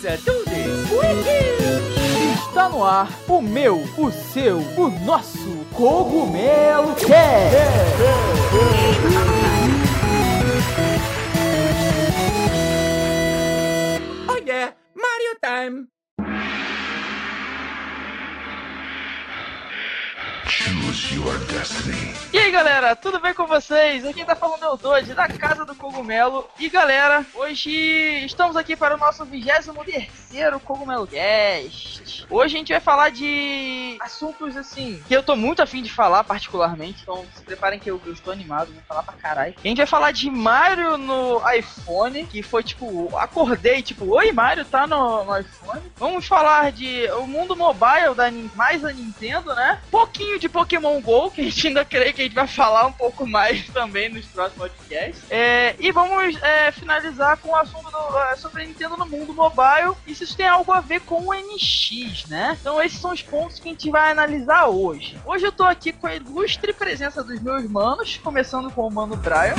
pizza tudo. Está no ar o meu, o seu, o nosso Cogumelo Cast. Oh yeah, Mario time! Choose your destiny. E aí galera, tudo bem com vocês? Aqui tá falando o Dodge, da Casa do Cogumelo. E galera, hoje estamos aqui para o nosso 23 Cogumelo Cast. Hoje a gente vai falar de assuntos assim, que eu tô muito afim de falar particularmente. Então se preparem que eu, eu estou animado, vou falar pra caralho. A gente vai falar de Mario no iPhone, que foi tipo, acordei tipo, oi Mario, tá no, no iPhone. Vamos falar de o mundo mobile da mais da Nintendo, né? Pouquinho de Pokémon GO, que a gente ainda crê que a gente vai falar um pouco mais também nos próximos podcasts. É, e vamos é, finalizar com o assunto do, é, sobre Nintendo no mundo mobile e se isso tem algo a ver com o NX, né? Então esses são os pontos que a gente vai analisar hoje. Hoje eu tô aqui com a ilustre presença dos meus manos, começando com o mano Brian.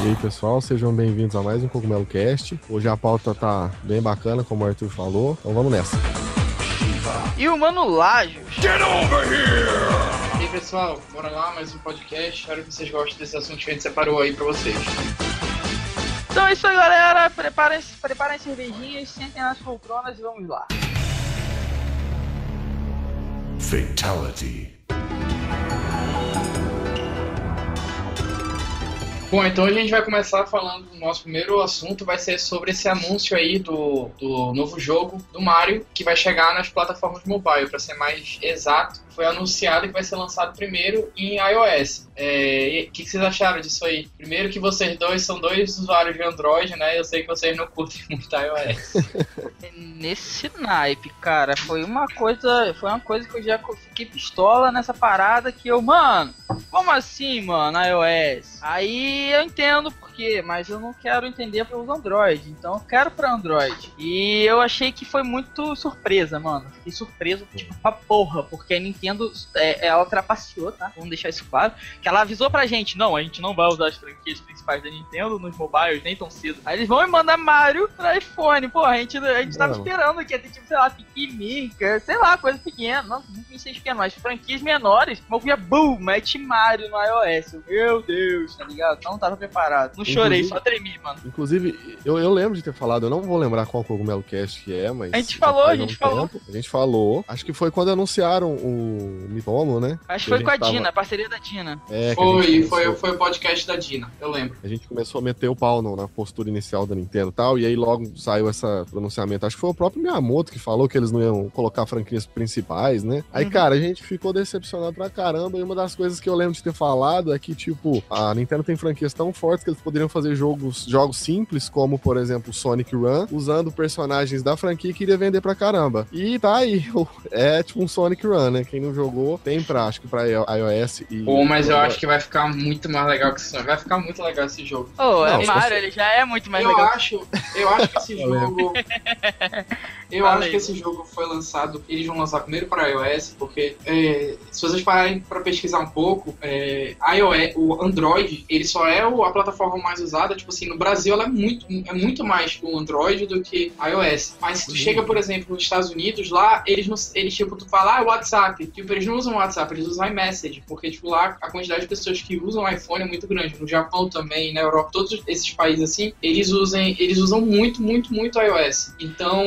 E aí pessoal, sejam bem-vindos a mais um Cogumelo Cast. Hoje a pauta tá bem bacana, como o Arthur falou, então vamos nessa. E o mano Lajos. E aí pessoal, bora lá, mais um podcast. Espero que vocês gostem desse assunto que a gente separou aí pra vocês. Então é isso aí, galera. Preparem, preparem cervejinhas, sentem nas poltronas e vamos lá. Fatality. Bom, então a gente vai começar falando do nosso primeiro assunto, vai ser sobre esse anúncio aí do, do novo jogo do Mario, que vai chegar nas plataformas mobile, para ser mais exato. Foi anunciado que vai ser lançado primeiro em iOS. É, O que, que vocês acharam disso aí? Primeiro que vocês dois são dois usuários de Android, né? Eu sei que vocês não curtem muito iOS. Nesse naipe, cara, foi uma coisa. Foi uma coisa que eu já fiquei pistola nessa parada que eu, mano, como assim, mano, iOS? Aí eu entendo quê, mas eu não quero entender para os Android, então eu quero para Android. E eu achei que foi muito surpresa, mano. Fiquei surpreso, tipo, pra porra, porque a Nintendo, é, ela trapaceou, tá? Vamos deixar isso claro. Que ela avisou pra gente, não, a gente não vai usar as franquias principais da Nintendo nos mobiles nem tão cedo. Aí eles vão me mandar Mario pra iPhone. Pô, a gente, a gente tava esperando que ia ter, tipo, sei lá, Pikmica, sei lá, coisa pequena. Não, não ser pequeno, mas franquias menores. Mas eu boom, mete Mario no iOS. Eu, Meu Deus, tá ligado? Não tava preparado. Não chorei, só tremi, mano. Inclusive, eu, eu lembro de ter falado, eu não vou lembrar qual Cogumelo Cast que é, mas. A gente falou, a gente um falou. tempo. A gente falou. Acho que foi quando anunciaram o Mitomo, né? Acho que foi com a tava- Dina, a parceria da Dina. É, Foi, começou- foi, foi o podcast da Dina, eu lembro. A gente começou a meter o pau no- na postura inicial da Nintendo e tal, e aí logo saiu esse pronunciamento. Acho que foi o próprio Miyamoto que falou que eles não iam colocar franquias principais, né? Aí, Uhum. cara, a gente ficou decepcionado pra caramba, e uma das coisas que eu lembro de ter falado é que, tipo, a Nintendo tem franquias tão fortes que eles poderiam fazer jogos, jogos simples, como, por exemplo, Sonic Run, usando personagens da franquia que iria vender pra caramba. E tá aí, é tipo um Sonic Run, né? Quem não jogou, tem pra, acho que pra iOS e... Pô, mas eu acho que vai ficar muito mais legal que isso. Vai ficar muito legal esse jogo. Ô, é Não, Mario, ele já é muito mais eu legal. acho, eu acho que esse jogo. Eu Fala acho que esse jogo foi lançado. Eles vão lançar primeiro para iOS, porque é, se vocês pararem para pesquisar um pouco, é, iOS, o Android, ele só é o- a plataforma mais usada. Tipo assim, no Brasil ela é muito, é muito mais o Android do que iOS. Mas se tu chega, por exemplo, nos Estados Unidos, lá eles não, eles tipo, tu fala, ah, WhatsApp. Tipo, eles não usam WhatsApp, eles usam iMessage, porque tipo lá a quantidade de pessoas que usam iPhone é muito grande. No Japão também, na Europa, todos esses países assim, eles usam, eles usam muito, muito, muito iOS. Então,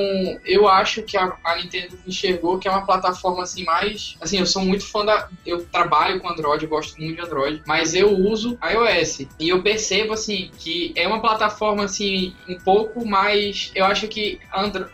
eu acho que a, a Nintendo enxergou que é uma plataforma assim mais, assim, eu sou muito fã da, eu trabalho com Android, gosto muito de Android, mas eu uso iOS e eu percebo assim que é uma plataforma assim um pouco mais, eu acho que Andro-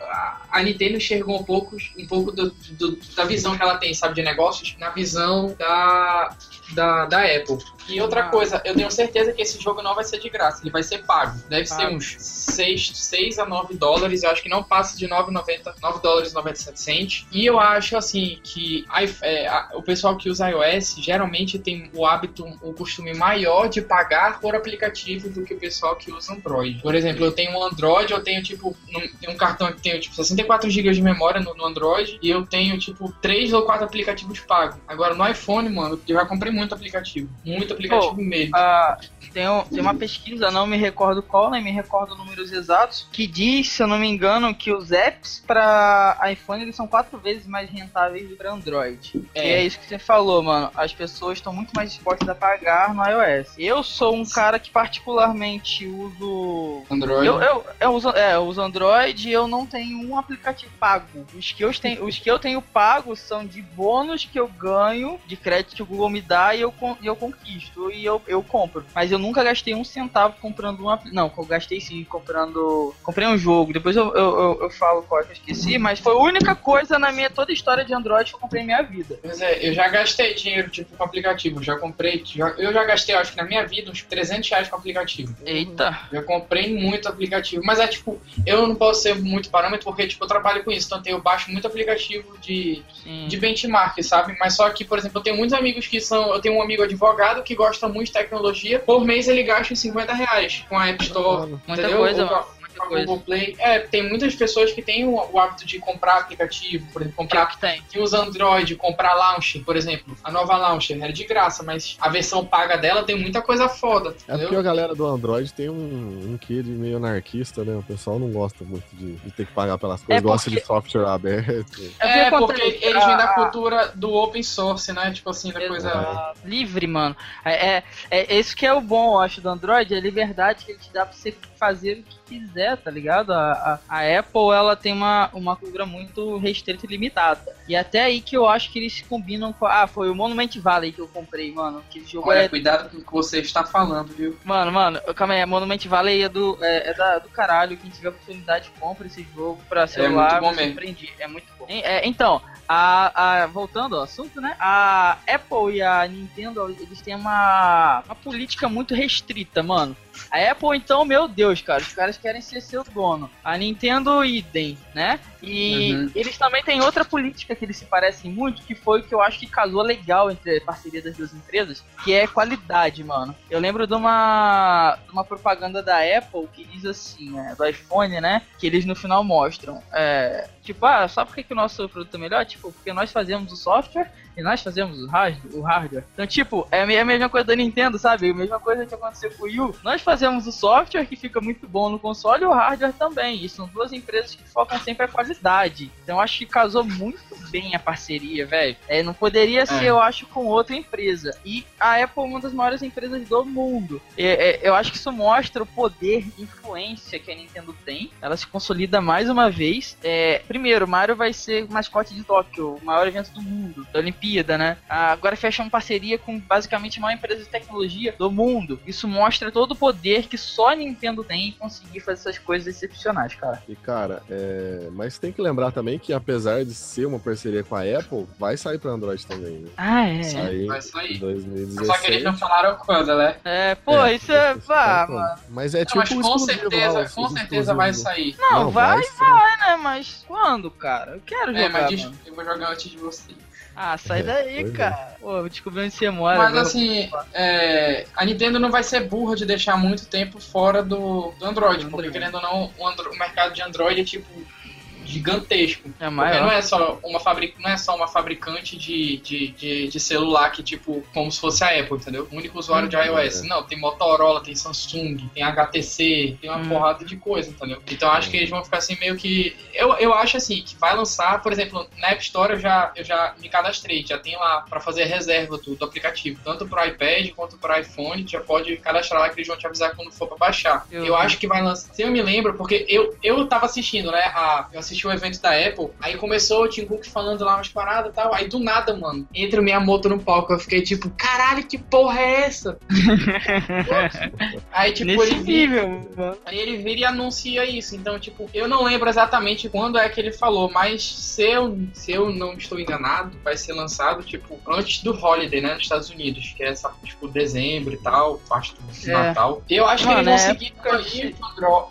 a- Nintendo enxergou um pouco, um pouco do- do- da visão que ela tem, sabe, de negócios, na visão da da, da Apple. E outra Ah. coisa, eu tenho certeza que esse jogo não vai ser de graça, ele vai ser pago. Deve ser Pago. uns 6, 6 a 9 dólares, eu acho que não passa de 9,90, 9 dólares e 97 cents. E eu acho assim que a- é, a- o pessoal que usa iOS geralmente tem o hábito, o costume maior de pagar por aplicativo do que o pessoal que usa Android. Por exemplo, eu tenho um Android, eu tenho tipo um, um cartão que tem tipo 64 GB de memória no, no Android e eu tenho tipo 3 ou 4 aplicativos pagos. Agora no iPhone, mano, eu já comprei muito aplicativo. Muito aplicativo Pô, mesmo. Ah, tem, um- tem uma pesquisa, não me recordo qual, nem me recordo números exatos, que diz, se eu não me engano, que os apps para iPhone eles são quatro vezes mais rentáveis do que Android. É. E é isso que você falou, mano. As pessoas estão muito mais dispostas a pagar no iOS. Eu sou um cara que particularmente uso Android. eu, eu, eu, uso, é, eu uso Android e eu não tenho um aplicativo pago. Os que, eu tenho, os que eu tenho pago são de bônus que eu ganho, de crédito que o Google me dá e eu, eu conquisto e eu, eu compro. Mas eu nunca gastei um centavo comprando um aplicativo. Não, eu gastei sim comprando. Comprei um jogo. Depois eu, eu, eu, eu falo qual é que eu esqueci, mas foi a única coisa na minha toda história de Android que eu comprei em minha vida. Pois é, eu já gastei dinheiro, tipo, com aplicativo. Já comprei, já- eu já gastei, acho que na minha vida, uns 300 reais com aplicativo. Eita. Já comprei muito aplicativo. Mas é, tipo, eu não posso ser muito parâmetro porque, tipo, eu trabalho com isso. Então eu baixo muito aplicativo de, Sim. de benchmark, sabe? Mas só que, por exemplo, eu tenho muitos amigos que são. Eu tenho um amigo advogado que gosta muito de tecnologia. Por mês ele gasta uns 50 reais com a App Store. Muita entendeu? coisa, Ou. Muita coisa. Google Play. É, tem muitas pessoas que têm o, o hábito de comprar aplicativo, por exemplo, Que é comprar que tem. que usa Android, comprar Launcher, por exemplo. A nova Launcher era de graça, mas a versão paga dela tem muita coisa foda. É porque entendeu? a galera do Android tem um, um quê de meio anarquista, né? O pessoal não gosta muito de, de ter que pagar pelas coisas, É gosta porque- de software aberto. É, porque acontece? eles vêm da cultura do open source, né? Tipo assim, da coisa. Livre, mano. É, é, é isso que é o bom, eu acho, do Android, é a liberdade que ele te dá pra você fazer o que quiser, tá ligado? A, a, a Apple, ela tem uma, uma cultura muito restrita e limitada. E até aí que eu acho que eles se combinam com... Ah, foi o Monument Valley que eu comprei, mano. Que jogo Olha, é... cuidado com o que você está falando, viu? Mano, mano, calma aí, Monument Valley é do, é, é da, do caralho. Quem tiver oportunidade, compra esse jogo pra celular. muito bom me mesmo. surpreendi. É muito bom. É, então, a, a- voltando ao assunto, né? A Apple e a Nintendo, eles têm uma, uma política muito restrita, mano. A Apple, então, meu Deus, cara, os caras querem ser seu dono. A Nintendo, idem, né? E Uhum. eles também têm outra política que eles se parecem muito, que foi o que eu acho que casou legal entre a parceria das duas empresas, que é qualidade, mano. Eu lembro de uma, uma propaganda da Apple que diz assim, né, do iPhone, né, que eles no final mostram, é, tipo, ah, sabe por que, que o nosso produto é melhor? Tipo, porque nós fazemos o software e nós fazemos o hardware. Então, tipo, é a me- a mesma coisa da Nintendo, sabe? A mesma coisa que aconteceu com o Wii U. Nós fazemos o software que fica muito bom no console e o hardware também. E são duas empresas que focam sempre a qualidade. Então, acho que casou muito bem a parceria, velho. É, não poderia ser, eu acho, com outra empresa. E a Apple é uma das maiores empresas do mundo. É, é, eu acho que isso mostra o poder e influência que a Nintendo tem. Ela se consolida mais uma vez. É, primeiro, Mario vai ser o mascote de Tóquio, o maior evento do mundo, da Olimpíada, né? Agora fecha uma parceria com basicamente a maior empresa de tecnologia do mundo. Isso mostra todo o poder que só a Nintendo tem em conseguir fazer essas coisas excepcionais, cara. E, cara, é... mas tem que lembrar também que, apesar de ser uma parceria com a Apple, vai sair pra Android também, né? Ah, é. Sair Vai sair. 2016. Só que eles não falaram quando, né? É, pô, isso é. isso Vá, tá mano. Mas é Não, tipo mas com lá, certeza, com certeza vai sair. Não, vai, sim. vai, né? Mas quando, cara? Eu quero jogar. É, mas diz- eu vou jogar antes de você. Ah, sai É, daí, é. cara. Pô, eu descobri onde você mora. Mas agora- assim, é, a Nintendo não vai ser burra de deixar muito tempo fora do, do Android, Do porque Android. querendo ou não, o, Andro- o mercado de Android é tipo gigantesco. É Porque maior. não é só uma fabric... não é só uma fabricante de, de, de, de celular que, tipo, como se fosse a Apple, entendeu? O único usuário de Uhum. iOS. Não, tem Motorola, tem Samsung, tem HTC, tem uma Hum. porrada de coisa, entendeu? Então acho que eles vão ficar assim meio que. Eu, eu acho assim, que vai lançar, por exemplo, na App Store eu já, eu já me cadastrei, já tem lá pra fazer reserva do, do aplicativo, tanto pro iPad quanto pro iPhone, já pode cadastrar lá que eles vão te avisar quando for pra baixar. Eu- Eu, acho que vai lançar. Se eu me lembro, porque eu, eu tava assistindo, né? A, eu assisti o evento da Apple, aí começou o Tim Cook falando lá umas paradas e tal. Aí do nada, mano, entra o Miyamoto no palco. Eu fiquei tipo, caralho, que porra é essa? aí, tipo, Nesse ele vira, nível, mano. aí ele vira e anuncia isso. Então, tipo, eu não lembro exatamente quando é que ele falou, mas se eu, se eu não estou enganado, vai ser lançado, tipo, antes do Holiday, né? Nos Estados Unidos, que é tipo, dezembro e tal, parte do É. Natal. Eu acho Mano, que eles é vão seguir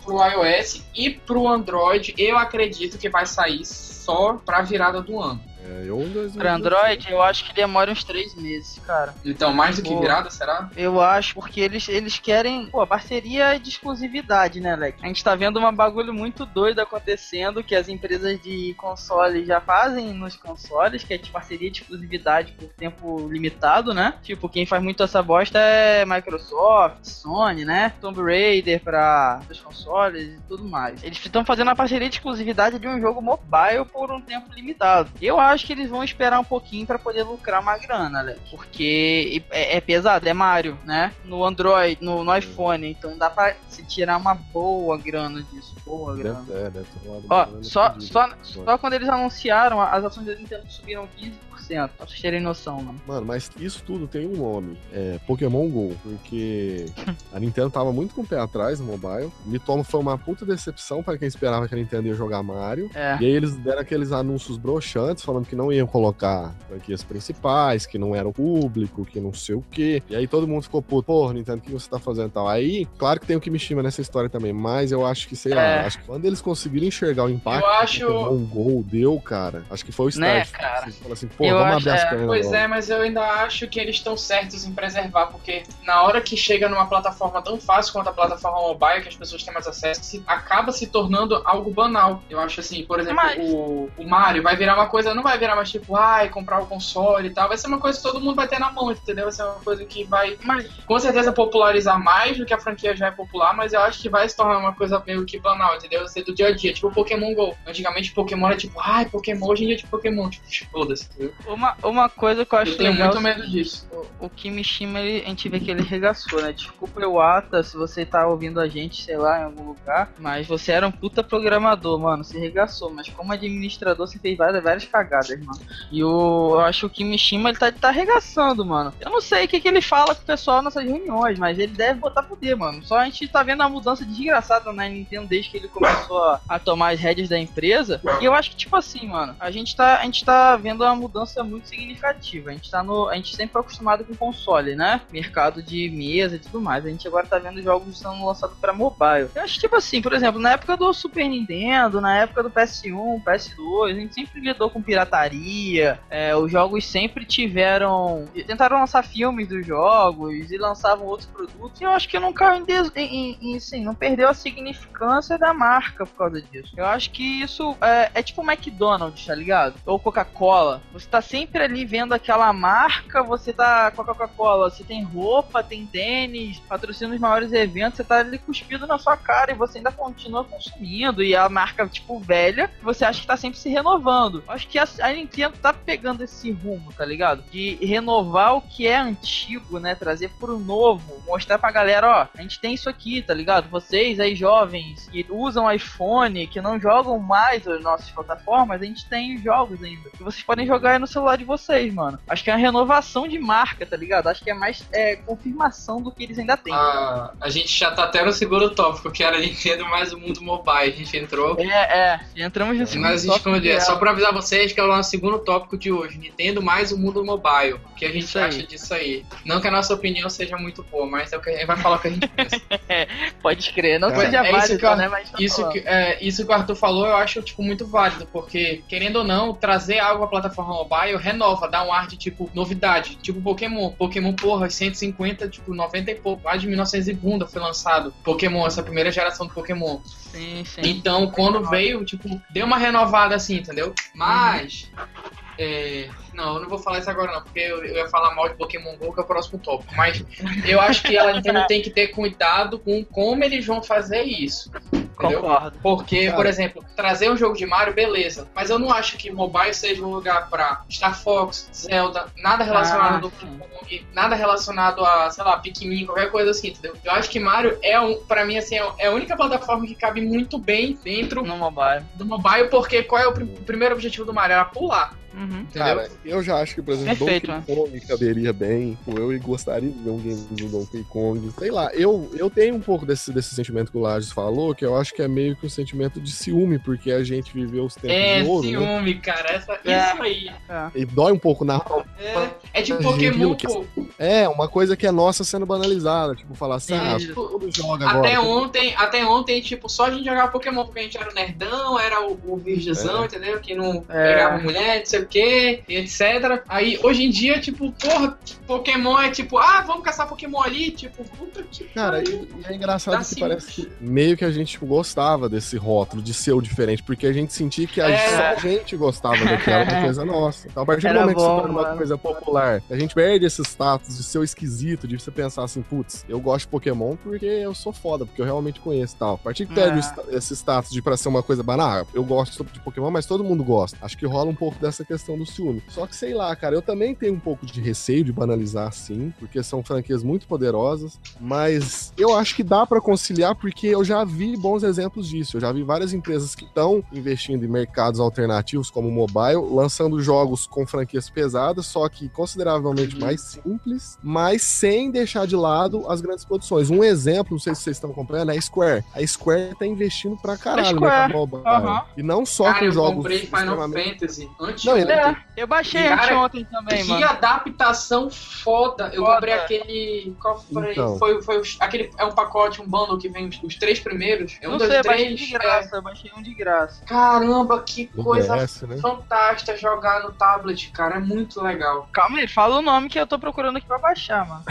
pro iOS e pro Android. Eu acredito que vai sair só pra virada do ano. É, eu em 2017. Pra Android, eu acho que demora uns três meses, cara. Então, mais do que Pô. virada, será? Eu acho, porque eles, eles querem. Pô, parceria de exclusividade, né, Leque? A gente tá vendo uma bagulho muito doido acontecendo que as empresas de consoles já fazem nos consoles, que é de parceria de exclusividade por tempo limitado, né? Tipo, quem faz muito essa bosta é Microsoft, Sony, né? Tomb Raider pra os consoles e tudo mais. Eles estão fazendo a parceria de exclusividade de um jogo mobile por um tempo limitado. Eu acho que eles vão esperar um pouquinho pra poder lucrar uma grana, Leque. Porque é, é pesado, é Mario, né? No Android, no, no iPhone, então dá pra se tirar uma boa grana disso. Boa grana. É, deve Ó, só, só, só quando eles anunciaram, as ações da Nintendo subiram 15%, pra vocês terem noção, mano. Mano, mas isso tudo tem um nome. É Pokémon GO. Porque a Nintendo tava muito com o pé atrás no mobile. Mitomo foi uma puta decepção para quem esperava que a Nintendo ia jogar Mario. É. E aí eles deram aqueles anúncios broxantes falando que não iam colocar franquias principais, que não era o público, que não sei o quê. E aí todo mundo ficou, puto, porra, Nintendo, o que você tá fazendo e tal? Aí, claro que tem o Kimishima nessa história também, mas eu acho que, sei É. lá, acho que quando eles conseguiram enxergar o impacto Eu acho- que o Pokémon GO deu, cara, acho que foi o Né, start. cara? Vocês falam assim, pô, Eu vamos acho- abrir as é, pernas Pois logo. é, mas eu ainda acho que eles estão certos em preservar, porque na hora que chega numa plataforma tão fácil quanto a plataforma mobile, que as pessoas têm mais acesso, se- acaba se tornando algo banal. Eu acho assim, por exemplo, Mas- o, o Mario vai virar uma coisa, não vai virar mais tipo, ai, comprar o console e tal, vai ser uma coisa que todo mundo vai ter na mão, entendeu? Vai ser uma coisa que vai, Mas, com certeza, popularizar mais do que a franquia já é popular, mas eu acho que vai se tornar uma coisa meio que banal, entendeu? Vai ser do dia a dia, tipo Pokémon GO. Antigamente Pokémon era tipo, ai, Pokémon, hoje em dia é tipo Pokémon, tipo, foda-se, entendeu? uma, uma coisa que eu acho Eu tenho legal. muito medo disso. O, o Kimishima, ele, a gente vê que ele regaçou, né? Desculpa o Ata se você tá ouvindo a gente, sei lá, em algum lugar. Mas você era um puta programador, mano. Você regaçou. Mas como administrador, você fez várias, várias cagadas, mano. E o, eu acho que o Kimishima, ele tá, tá arregaçando, mano. Eu não sei o que, que ele fala com o pessoal nessas reuniões, mas ele deve botar poder, mano. Só a gente tá vendo a mudança desgraçada na Nintendo desde que ele começou a, a tomar as rédeas da empresa. E eu acho que, tipo assim, mano, a gente tá, a gente tá vendo uma mudança muito significativa. A gente tá no. A gente sempre foi acostumado com console, né? Mercado de mesa e tudo mais. A gente agora tá vendo jogos sendo lançados pra mobile. Eu acho tipo assim, por exemplo, na época do Super Nintendo, na época do PS1, PS2, a gente sempre lidou com pirataria. é, os jogos sempre tiveram. Tentaram lançar filmes dos jogos e lançavam outros produtos. E eu acho que não em, em, em, sim, não perdeu a significância da marca por causa disso. Eu acho que isso é, é tipo McDonald's, tá ligado? Ou Coca-Cola. Você tá sempre ali vendo aquela marca, você tá com a Coca-Cola, você tem roupa, tem tênis, patrocina os maiores eventos, você tá ali cuspido na sua cara e você ainda continua consumindo. E a marca, tipo, velha, você acha que tá sempre se renovando. Eu acho que a, a Nintendo tá pegando esse rumo, tá ligado? De renovar o que é antigo, né? Trazer pro novo, mostrar pra galera, ó, a gente tem isso aqui, tá ligado? Vocês aí jovens que usam iPhone, que não jogam mais as nossas plataformas, a gente tem jogos ainda. Que vocês podem jogar aí no celular de vocês, mano. Acho que é uma renovação de marca, tá ligado? Acho que é mais é, confirmação do que eles ainda têm. Ah, a gente já tá até no segundo tópico, que era Nintendo mais o mundo mobile. A gente entrou. É, é. Entramos no segundo Mas a gente como eu disse, só pra avisar vocês que é o nosso segundo tópico de hoje. Nintendo mais o mundo mobile. O que a gente Isso aí. acha disso aí? Não que a nossa opinião seja muito boa, mas é o que a gente vai falar o que a gente pensa. Pode crer, não que É, seja é isso válido, que eu- né? Mas tá Isso falando. que, é, isso que o Arthur falou eu acho tipo muito válido, porque querendo ou não, trazer algo à plataforma mobile renova, dá um ar de tipo novidade, tipo Pokémon. Pokémon, porra, 150, tipo 90 e pouco, lá de 1900 e bunda foi lançado Pokémon, essa primeira geração do Pokémon. Sim, sim. Então, quando veio, tipo, deu uma renovada assim, entendeu? Mas. Thank you. É, não, eu não vou falar isso agora não, porque eu, eu ia falar mal de Pokémon GO, que é o próximo tópico. Mas eu acho que a Nintendo tem que ter cuidado com como eles vão fazer isso. Entendeu? Concordo. Porque, por exemplo, trazer um jogo de Mario, beleza. Mas eu não acho que mobile seja um lugar pra Star Fox, Zelda, nada relacionado Ah, sim. Kong, nada relacionado a, sei lá, Pikmin, qualquer coisa assim, entendeu? Eu acho que Mario é, um, pra mim, assim, é a única plataforma que cabe muito bem dentro No mobile. do mobile, porque qual é o, o primeiro objetivo do Mario? Era pular, Uhum. Cara, eu já acho que, por exemplo, Perfeito, Donkey Kong caberia bem. Eu gostaria de ver um game do Donkey Kong. Sei lá, eu, eu tenho um pouco desse, desse sentimento que o Lages falou, que eu acho que é meio que um sentimento de ciúme, porque a gente viveu os tempos é, de ouro, né? ciúme, cara. Essa, É. Isso aí. E dói um pouco na É, é tipo Giro, Pokémon, que- pô. É, uma coisa que é nossa sendo banalizada. Tipo, falar assim, ah, Isso. todo mundo joga agora. Até ontem, até ontem, tipo, só a gente jogava Pokémon, porque a gente era o nerdão, era o, o virgenzão, É. entendeu? Que não É. pegava mulher, não sei o quê, e etc. Aí, hoje em dia, tipo, porra, Pokémon é tipo, ah, vamos caçar Pokémon ali, tipo, puta que Cara, pariu. e, e é engraçado Tá que simples. parece que meio que a gente tipo, gostava desse rótulo de ser o diferente, porque a gente sentia que a, É. só a gente gostava uma coisa nossa. Então, a partir do Era momento que bom, se torna uma coisa popular, a gente perde esse status de ser o esquisito, de você pensar assim, putz, eu gosto de Pokémon porque eu sou foda, porque eu realmente conheço e tal. A partir que perde É. sta- esse status de pra ser uma coisa banal, eu gosto de Pokémon, mas todo mundo gosta. Acho que rola um pouco dessa questão do ciúme. Só que sei lá, cara, eu também tenho um pouco de receio de banalizar assim, porque são franquias muito poderosas, mas eu acho que dá pra conciliar porque eu já vi bons exemplos disso. Eu já vi várias empresas que estão investindo em mercados alternativos como o mobile, lançando jogos com franquias pesadas, só que consideravelmente Uhum. mais simples, mas sem deixar de lado as grandes produções. Um exemplo, não sei se vocês estão acompanhando, é a Square. A Square tá investindo pra caralho no mercado mobile. Aham. E não só Cara, com eu jogos comprei Final extremamente- Fantasy antes. Não, ele- É, eu baixei Cara, anteontem também, que mano. adaptação foda. Eu Foda. comprei aquele. Qual foi? Então. Foi, foi os- aquele. É um pacote, um bundle que vem os, os três primeiros. É um não dos sei, eu baixei três. de graça, eu baixei um de graça. é- Caramba, que coisa DS, né? fantástica jogar no tablet, cara. É muito legal. Calma aí, fala o nome que eu tô procurando aqui pra baixar, mano.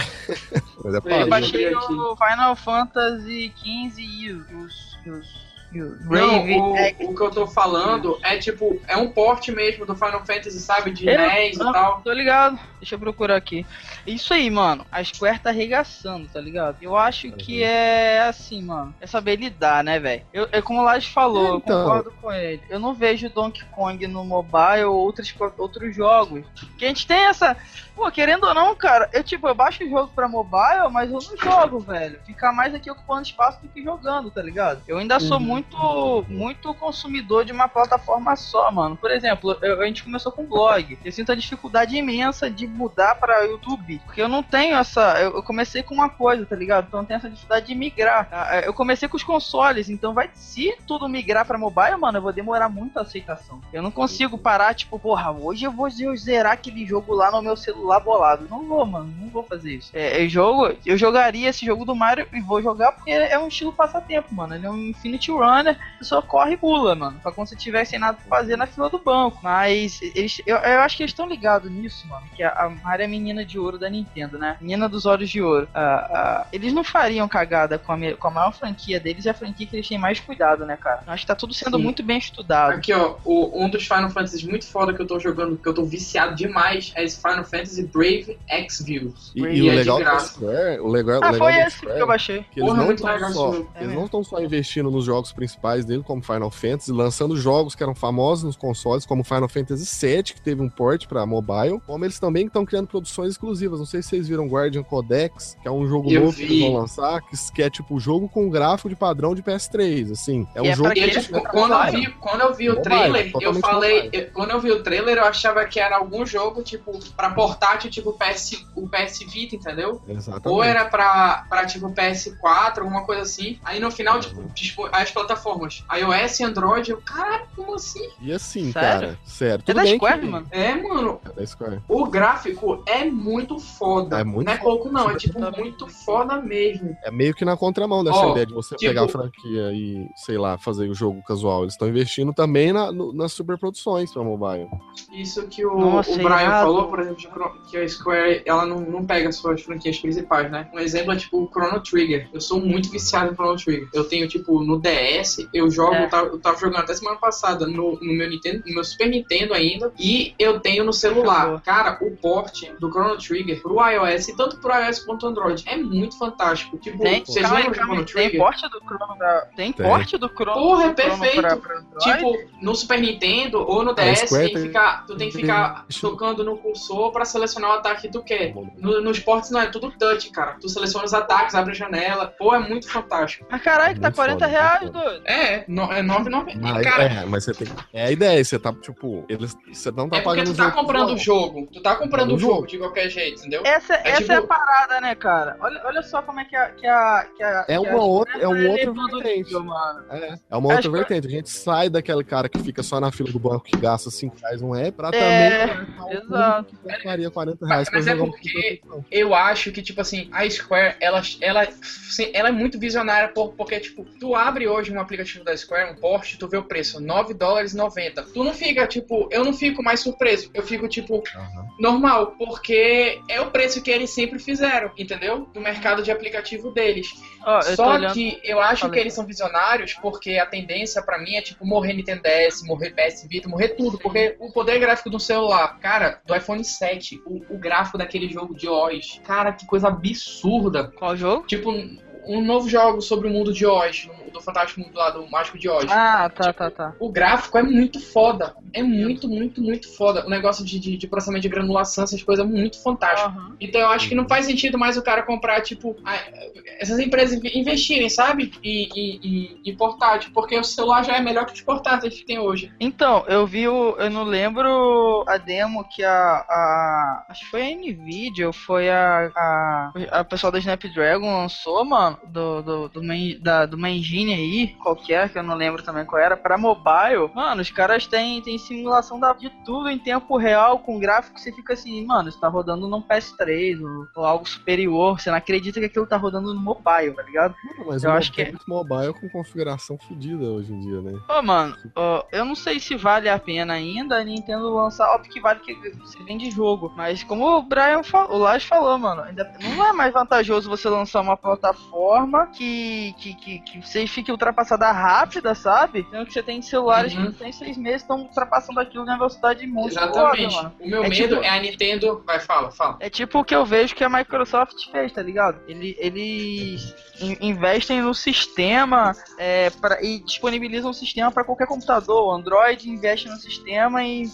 Mas é Eu baixei o Final Fantasy XV e os. os, e Não, o, X. o que eu tô falando é tipo, é um porte mesmo do Final Fantasy, sabe? De Eu- NES e ah, tal. Tô ligado. Deixa eu procurar aqui. Isso aí, mano. A Square tá arregaçando, tá ligado? Eu acho que é assim, mano. É saber lidar, né, velho? Eu, é como o Lars falou, Então. eu concordo com ele. Eu não vejo Donkey Kong no mobile ou outros, outros jogos. Que a gente tem essa. Pô, querendo ou não, cara, eu tipo, eu baixo o jogo pra mobile, mas eu não jogo, velho. Ficar mais aqui ocupando espaço do que jogando, tá ligado? Eu ainda sou Uhum. Muito, muito consumidor de uma plataforma só, mano. Por exemplo, eu- a gente começou com blog. Eu sinto a dificuldade imensa de mudar pra YouTube. Porque eu não tenho essa. Eu eu comecei com uma coisa, tá ligado? Então eu tenho essa dificuldade de migrar. Ah, Eu comecei com os consoles, então vai. Se tudo migrar pra mobile, mano, eu vou demorar muito a aceitação. Eu não consigo parar, tipo, porra, hoje eu vou zerar aquele jogo lá no meu celular bolado. Não vou, mano, não vou fazer isso. É, eu jogo, eu jogaria esse jogo do Mario e vou jogar porque é um estilo passatempo, mano. Ele é um Infinity Runner, você só corre e pula, mano. Pra quando você tiver sem nada pra fazer na fila do banco. Mas eles, eu, eu acho que eles estão ligados nisso, mano. Que a, a Mario é a menina de ouro da Nintendo, né? Menina dos olhos de ouro. Ah, ah, eles não fariam cagada com a, com a maior franquia deles e a franquia que eles têm mais cuidado, né, cara? Eu acho que tá tudo sendo Sim. muito bem estudado. Aqui, ó, o- um dos Final Fantasy muito foda que eu tô jogando, que eu tô viciado demais, é esse Final Fantasy Brave X-Views. E, E e o é legal da graça. Square, o legal, Ah, legal foi esse Square que eu baixei. que eles Porra, não estão só. É só investindo nos jogos principais dele, como Final Fantasy, lançando jogos que eram famosos nos consoles, como Final Fantasy VII, que teve um port pra mobile, como eles também estão criando produções exclusivas. Não sei se vocês viram Guardian Codex, que é um jogo Eu novo que vi. eles vão lançar, que, que é tipo jogo com gráfico de padrão de PS3, assim. É um é jogo pra E eu, quê? tipo, quando eu vi, quando eu vi o Mobile, trailer, eu falei, eu- quando eu vi o trailer, eu achava que era algum jogo, tipo, pra portátil, tipo PS, o PS Vita, entendeu? Exatamente. Ou era pra, pra tipo PS4, alguma coisa assim. Aí no final, tipo, dispo- as plataformas iOS e Android, eu, caralho, como assim? E assim, Sério? cara, sério. É Tudo da bem Square, que... mano? É, mano, É da Square. o gráfico é muito foda. É muito não é pouco, não, é tipo top. muito foda mesmo. É meio que na contramão dessa Ó, ideia de você tipo- pegar a franquia e, sei lá, fazer o jogo casual. Eles estão investindo também na, no- nas superproduções pra mobile. Isso que o, Nossa, o Brian irado. falou, por exemplo, que a Square ela não, não pega suas franquias principais, né? Um exemplo é tipo o Chrono Trigger. Eu sou muito viciado em Chrono Trigger. Eu tenho, tipo, no DS, eu jogo, É. eu, tava, eu tava jogando até semana passada no, no meu Nintendo, no meu Super Nintendo ainda, e eu tenho no celular. Acabou. Cara, o port do Chrono Trigger pro iOS, e tanto pro iOS quanto Android, é muito fantástico. Tipo, Tem, vocês calma lembram calma. Chrono Tem Trigger? porte do Chrono pra... Tem, Tem. porte do Chrono Porra, é perfeito. pra- pra? Tipo, no Super Nintendo ou no DS, tem que tem- ficar, tu tem que tem- ficar tocando no cursor pra selecionar o ataque que tu quer. No, nos ports não, é tudo touch, cara. Tu seleciona os ataques, abre a janela. Pô, é muito fantástico. Mas caralho, que tá Muito 40 foda, reais, muito É, no, é 9,90. Mas, Cara, é, mas você tem. É a ideia, você tá, tipo, eles, você não tá é porque pagando tu tá comprando o jogo. Tu tá comprando o Um jogo jogo. de qualquer jeito, entendeu? Essa, É essa tipo- é a parada, né, cara? Olha, olha só como é que a. Que a, que a É que uma a outra, é um tá outro vertente. mano. É, é uma outra vertente. A gente sai daquele cara que fica só na fila do banco que gasta 5 reais um app pra É, também um exato. que gastaria 40 reais pra Mas é jogar um porque- computador. Eu acho que, tipo assim, a Square, ela, ela, ela é muito visionária por- porque, tipo, tu abre hoje um aplicativo da Square, um post, tu vê o preço, 9 dólares e 90. Tu não fica, tipo, eu não fico mais surpreso. Eu fico, tipo, Aham. normal, porque é o preço que eles sempre fizeram, entendeu? Do mercado de aplicativo deles. Tô Só olhando. que eu acho Falei. que eles são visionários porque a tendência pra mim é tipo morrer Nintendo DS, morrer PS Vita, morrer tudo. Porque o poder gráfico do celular, cara, do iPhone 7, o, o gráfico daquele jogo de Oz, cara, que coisa absurda. Qual jogo? Tipo, um, novo jogo sobre o mundo de Oz, do Fantástico Mundo lá, do Mágico de Oz. Ah, tá, tá, tá. O gráfico é muito foda. É muito, muito, muito foda. O negócio de, de, de processamento de granulação, essas coisas é muito fantástico. Aham. Então eu acho que não faz sentido mais o cara comprar, tipo, a- essas empresas inve- investirem, sabe? E, e, e, e portátil, porque o celular já é melhor que os portáteis que tem hoje. Então, eu vi o. Eu não lembro a demo que a. a acho que foi a Nvidia ou foi a. A, a pessoal da Snapdragon lançou, mano. Do, do, do, main- da, de uma engine aí, qualquer, que eu não lembro também qual era, pra mobile. Mano, os caras têm, têm simulação da, de tudo em tempo real, com gráfico que você fica assim, mano, isso tá rodando num PS3 ou, ou algo superior. Você não acredita que aquilo tá rodando no mobile, tá ligado? Mas Eu acho que é. muito mobile com configuração fodida hoje em dia, né? Ô, mano, ó, eu não sei se vale a pena ainda a Nintendo lançar. Óbvio que vale que você vende jogo. Mas como o Brian falou, o Lars falou, mano, ainda não é mais vantajoso você lançar uma plataforma que, que, que, que você fique ultrapassada rápida, sabe? Sendo que você tem celulares Uhum. que tem seis meses estão ultrapassando aquilo na velocidade monstruosa, Exatamente. mano. o meu É medo tipo- é a Nintendo. Vai, fala, fala. É tipo o que eu vejo que a Microsoft fez, tá ligado? Ele, eles in- investem no sistema é, pra, e disponibilizam o sistema para qualquer computador. O Android investe no sistema e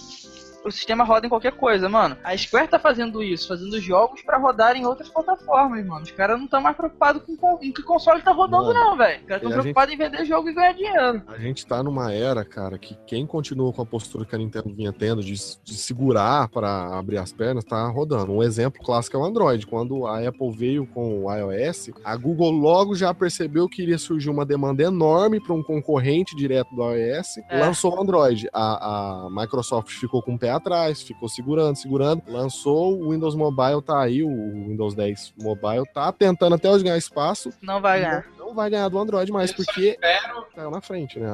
o sistema roda em qualquer coisa, mano. A Square tá fazendo isso, fazendo jogos pra rodar em outras plataformas, mano. Os caras não estão mais preocupados com, em que console tá rodando, Mano, não, velho. Os caras estão a gente- preocupados em vender jogo e ganhar dinheiro. A gente tá numa era, cara, que quem continua com a postura que a Nintendo vinha tendo de, de segurar para abrir as pernas, tá rodando. Um exemplo clássico é o Android. Quando a Apple veio com o iOS, a Google logo já percebeu que iria surgir uma demanda enorme para um concorrente direto do iOS, É. lançou o Android. A, a Microsoft ficou com o pé atrás, ficou segurando, segurando, lançou o Windows Mobile, tá aí, o Windows 10 Mobile, tá tentando até hoje ganhar espaço. Não vai ganhar. Não vai ganhar do Android mais, Eu porque espero- caiu na frente, né?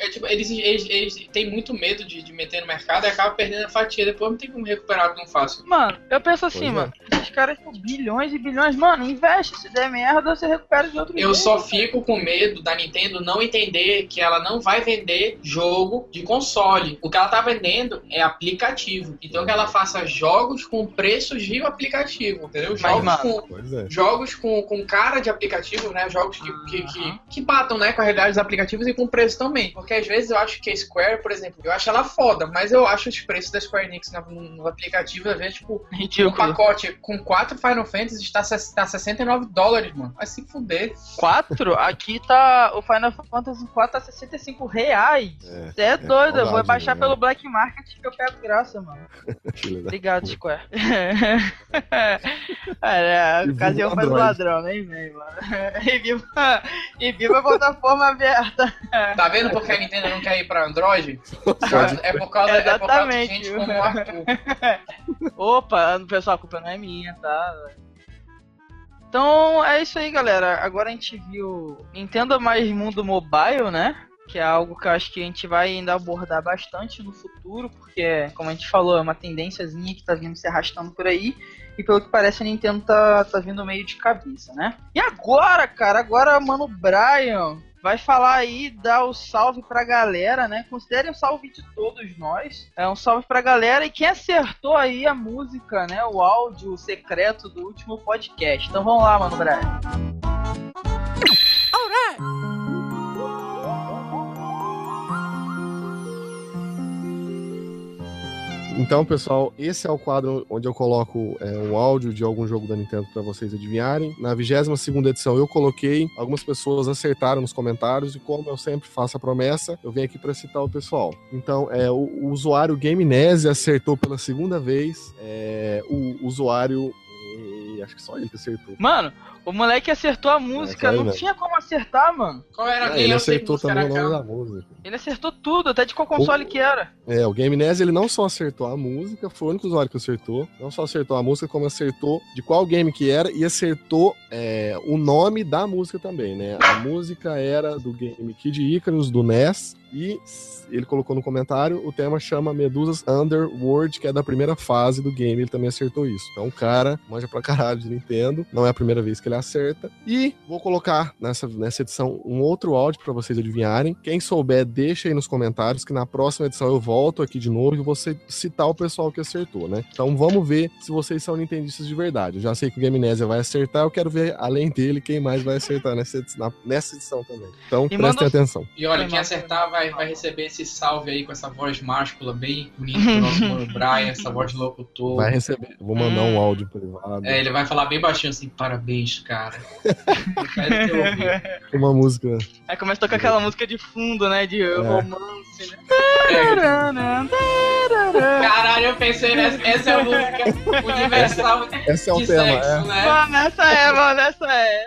É, é tipo, eles, eles, eles têm muito medo de, de meter no mercado e acabam perdendo a fatia. Depois não tem como recuperar tão fácil. Mano, eu penso assim, Pois é. mano. Esses caras com bilhões e bilhões, mano, investe. Se der merda, você recupera de outro Eu jeito. só fico com medo da Nintendo não entender que ela não vai vender jogo de console. O que ela tá vendendo é aplicativo. Então que ela faça jogos com preços de aplicativo, entendeu? Mas, Jogos mano, com. É. Jogos com, com cara de aplicativo, né? Jogos que, que, que, que batam né, com a realidade dos aplicativos e com preço também. Porque às vezes eu acho que a Square, por exemplo, eu acho ela foda, mas eu acho os preços da Square Enix no, no aplicativo, às vezes, tipo, um Ridículo. pacote com quatro Final Fantasy está, tá 69 dólares, mano. Vai se fuder. 4? Aqui tá. O Final Fantasy 4 tá 65 reais. É, Você é, doido, eu vou baixar né? pelo Black Market que eu pego graça, mano. Obrigado, Square. é, E a ocasião faz o ladrão, nem vem, mano. E viva, e viva a plataforma aberta. Tá vendo porque a Nintendo não quer ir pra Android? É por causa, é por causa de gente como o Arthur. Opa, pessoal, a culpa não é minha, tá? Então é isso aí, galera. Agora a gente viu Nintendo mais mundo mobile, né? Que é algo que eu acho que a gente vai ainda abordar bastante no futuro, porque, como a gente falou, é uma tendênciazinha que tá vindo se arrastando por aí. E pelo que parece, a Nintendo tá, tá vindo meio de cabeça, né? E agora, cara, agora, mano, Brian vai falar aí, dar o salve pra galera, né? Considere um salve de todos nós. É um salve pra galera e quem acertou aí a música, né? O áudio secreto do último podcast. Então vamos lá, mano, Brian. Então, pessoal, esse é o quadro onde eu coloco é, um áudio de algum jogo da Nintendo para vocês adivinharem. Na 22 edição eu coloquei, algumas pessoas acertaram nos comentários, e como eu sempre faço a promessa, eu venho aqui para citar o pessoal. Então, é, o, o usuário GameNese acertou pela segunda vez, é, o usuário. acho que só ele que acertou. Mano, o moleque acertou a música, aí, não velho. tinha como acertar, mano. Qual era quem ele acertou música também o nome da música. Ele acertou tudo, até de qual console que era. É, o Game Ness, ele não só acertou a música, foi o único usuário que acertou. Não só acertou a música, como acertou de qual game que era e acertou é, o nome da música também, né? A música era do game Kid Icarus, do NES, e ele colocou no comentário, o tema chama Medusas Underworld, que é da primeira fase do game, ele também acertou isso. Então o cara manja pra caralho de Nintendo, não é a primeira vez que ele acerta. E vou colocar nessa, nessa edição um outro áudio pra vocês adivinharem. Quem souber, deixa aí nos comentários, que na próxima edição eu volto aqui de novo e vou ci- citar o pessoal que acertou, né? Então vamos ver se vocês são nintendistas de verdade. Eu já sei que o Gamenésia vai acertar, eu quero ver, além dele, quem mais vai acertar nessa edição, na- nessa edição também. Então E prestem manda- atenção. E olha, quem acertar vai, vai receber esse salve aí com essa voz máscula bem bonita do nosso mano Brian, essa voz de locutor. Vai receber. Eu Vou mandar um Hum. áudio privado. É, ele vai falar bem baixinho assim, parabéns, cara. Uma música. Aí começa a tocar aquela música de fundo, né? De romance, né? É. Caralho, eu pensei nessa essa é a música universal Esse é o de tema, sexo, é. né? Mano, essa é, mano, essa é.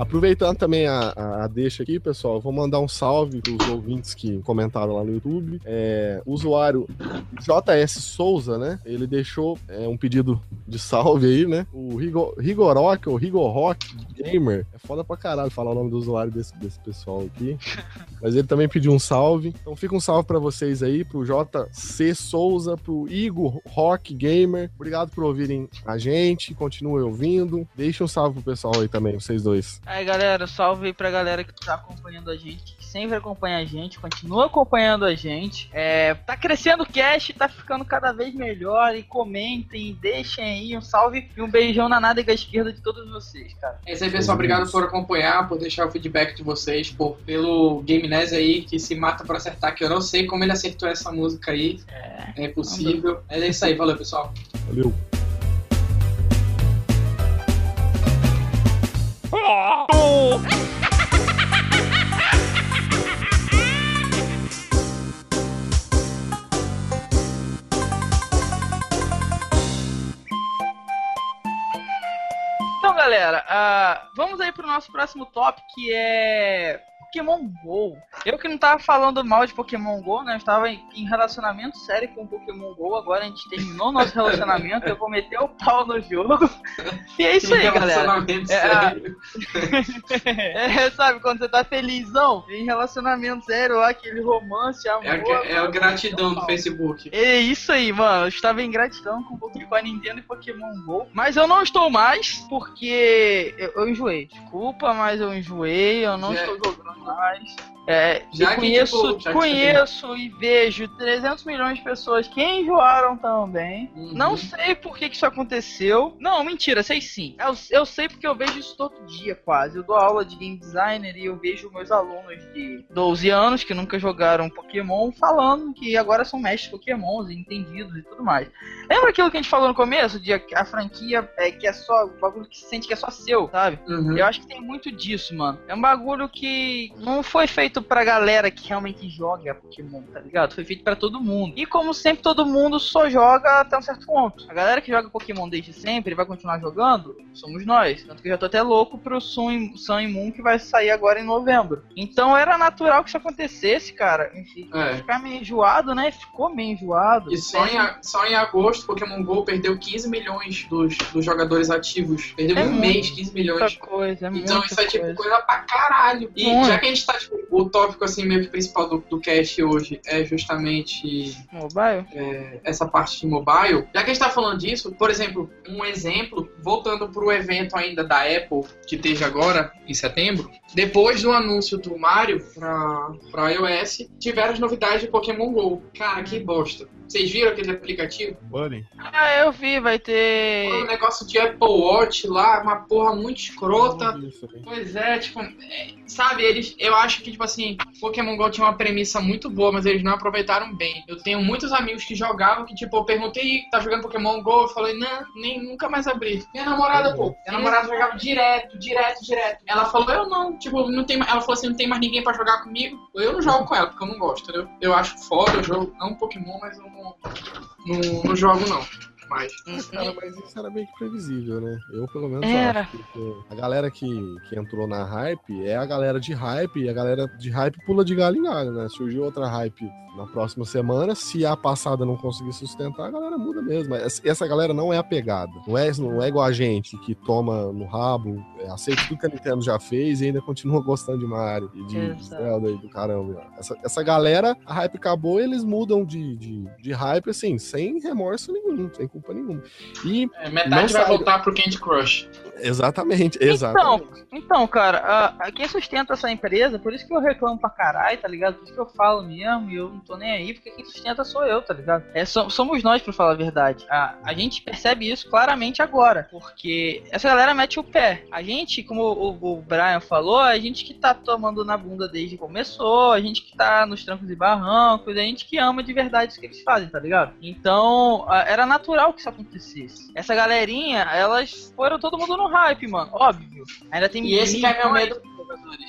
Aproveitando também a, a, a deixa aqui, pessoal, vou mandar um salve para os ouvintes que comentaram lá no YouTube. É, o usuário JS Souza, né? Ele deixou é, um pedido de salve aí, né? O Rigo, Rigorock ou Rigorock Gamer. É foda pra caralho falar o nome do usuário desse, desse pessoal aqui. Mas ele também pediu um salve. Então fica um salve pra vocês aí, pro JC Souza, pro Igor Rock Gamer. Obrigado por ouvirem a gente. Continuem ouvindo. Deixa um salve pro pessoal aí também, vocês dois. Aí, galera, salve aí pra galera que tá acompanhando a gente, que sempre acompanha a gente, continua acompanhando a gente. É, tá crescendo o cast, tá ficando cada vez melhor. E comentem, deixem aí um salve e um beijão na nádega esquerda de todos vocês, cara. É isso aí, pessoal. Obrigado por acompanhar, por deixar o feedback de vocês, por, pelo Game Ness aí, que se mata pra acertar, que eu não sei como ele acertou essa música aí. É, possível. É isso aí, valeu, pessoal. Valeu. Então, galera, ah, vamos aí pro nosso próximo top, que é Pokémon GO. Eu que não tava falando mal de Pokémon GO, né? Eu estava em, relacionamento sério com Pokémon GO. Agora a gente terminou nosso relacionamento. eu vou meter o pau no jogo. E é isso aí, galera. Relacionamento É, sério. É, sabe, quando você tá felizão, em relacionamento sério lá, aquele romance, amor. É, a- é a gratidão do Facebook. É isso aí, mano. Eu estava em gratidão com, com a Nintendo e Pokémon GO. Mas eu não estou mais, porque eu, eu enjoei. Desculpa, mas eu enjoei. Eu não Já- estou jogando mais. É, Já que, conheço, tipo, que conheço e vejo 300 milhões de pessoas que enjoaram também. Uhum. Não sei por que, que isso aconteceu. Não, mentira, sei sim. Eu, eu sei porque eu vejo isso todo dia, quase. Eu dou aula de game designer e eu vejo meus alunos de 12 anos que nunca jogaram Pokémon falando que agora são mestres Pokémons e entendidos e tudo mais. Lembra aquilo que a gente falou no começo? De a, a franquia é, que é só. O bagulho que se sente que é só seu, sabe? Uhum. Eu acho que tem muito disso, mano. É um bagulho que não foi feito pra galera que realmente joga Pokémon, tá ligado? Foi feito pra todo mundo. E como sempre, todo mundo só joga até um certo ponto. A galera que joga Pokémon desde sempre vai continuar jogando, somos nós. Tanto que eu já tô até louco pro Sun, Sun e Moon que vai sair agora em novembro. Então era natural que isso acontecesse, cara. Enfim, É. ficar meio enjoado, né? Ficou meio enjoado. E só em, só em agosto, Pokémon GO perdeu 15 milhões dos, dos jogadores ativos. Perdeu É um mês 15 milhões. Coisa, é Então isso é tipo coisa. coisa pra caralho. E já que a gente tá, tipo, o tópico assim meio que principal do, do cast hoje é justamente Mobile? é, essa parte de mobile, já que a gente tá falando disso, por exemplo, um exemplo, voltando pro evento ainda da Apple, que teve agora, em setembro, depois do anúncio do Mario pra, pra iOS, tiveram as novidades de Pokémon GO. Cara, que bosta. Vocês viram aquele aplicativo? Bunny. Ah, eu vi, vai Um ter. negócio de Apple Watch lá, uma porra muito escrota. Isso. Pois é, tipo, é, sabe, eles, eu acho que, tipo assim, Pokémon GO tinha uma premissa muito boa, mas eles não aproveitaram bem. Eu tenho muitos amigos que jogavam que, tipo, eu perguntei, tá jogando Pokémon GO? Eu falei, não, nem, nunca mais abri. Minha namorada, pô, minha namorada jogava direto, direto, direto. Ela falou, eu não, tipo, não tem, ela falou assim, não tem mais ninguém pra jogar comigo. Eu não jogo com ela, porque eu não gosto, entendeu? Eu acho foda, eu jogo, um Pokémon, mas eu não, não, não jogo, não. Mas, Cara, mas isso era meio que previsível, né? Eu, pelo menos, Era. acho. Porque a galera que, que entrou na hype é a galera de hype, e a galera de hype pula de galho em galho, né? Surgiu outra hype na próxima semana, se a passada não conseguir sustentar, a galera muda mesmo. Essa, essa galera não é apegada. Não é, não é igual a gente que toma no rabo, é, aceita tudo que a Nintendo já fez e ainda continua gostando de Mario e de Exato. Zelda e do caramba. Essa, essa galera, a hype acabou e eles mudam de, de, de hype, assim, sem remorso nenhum, sem culpa nenhuma. E é, Não metade vai saiu. voltar pro Candy Crush. Exatamente, exatamente. Então, cara, a, a- quem sustenta essa empresa, por isso que eu reclamo pra caralho, tá ligado? Por isso que eu falo mesmo e eu não tô nem aí, porque quem sustenta sou eu, tá ligado? É, so- somos nós, pra falar a verdade. A, a gente percebe isso claramente agora, porque essa galera mete o pé. A gente, como o, o Brian falou, a gente que tá tomando na bunda desde que começou, a gente que tá nos trancos e barrancos, a gente que ama de verdade isso que eles fazem, tá ligado? Então, a- era natural que isso acontecesse. Essa galerinha, elas foram todo mundo no hype, mano, óbvio. Ainda tem E esse que é meu medo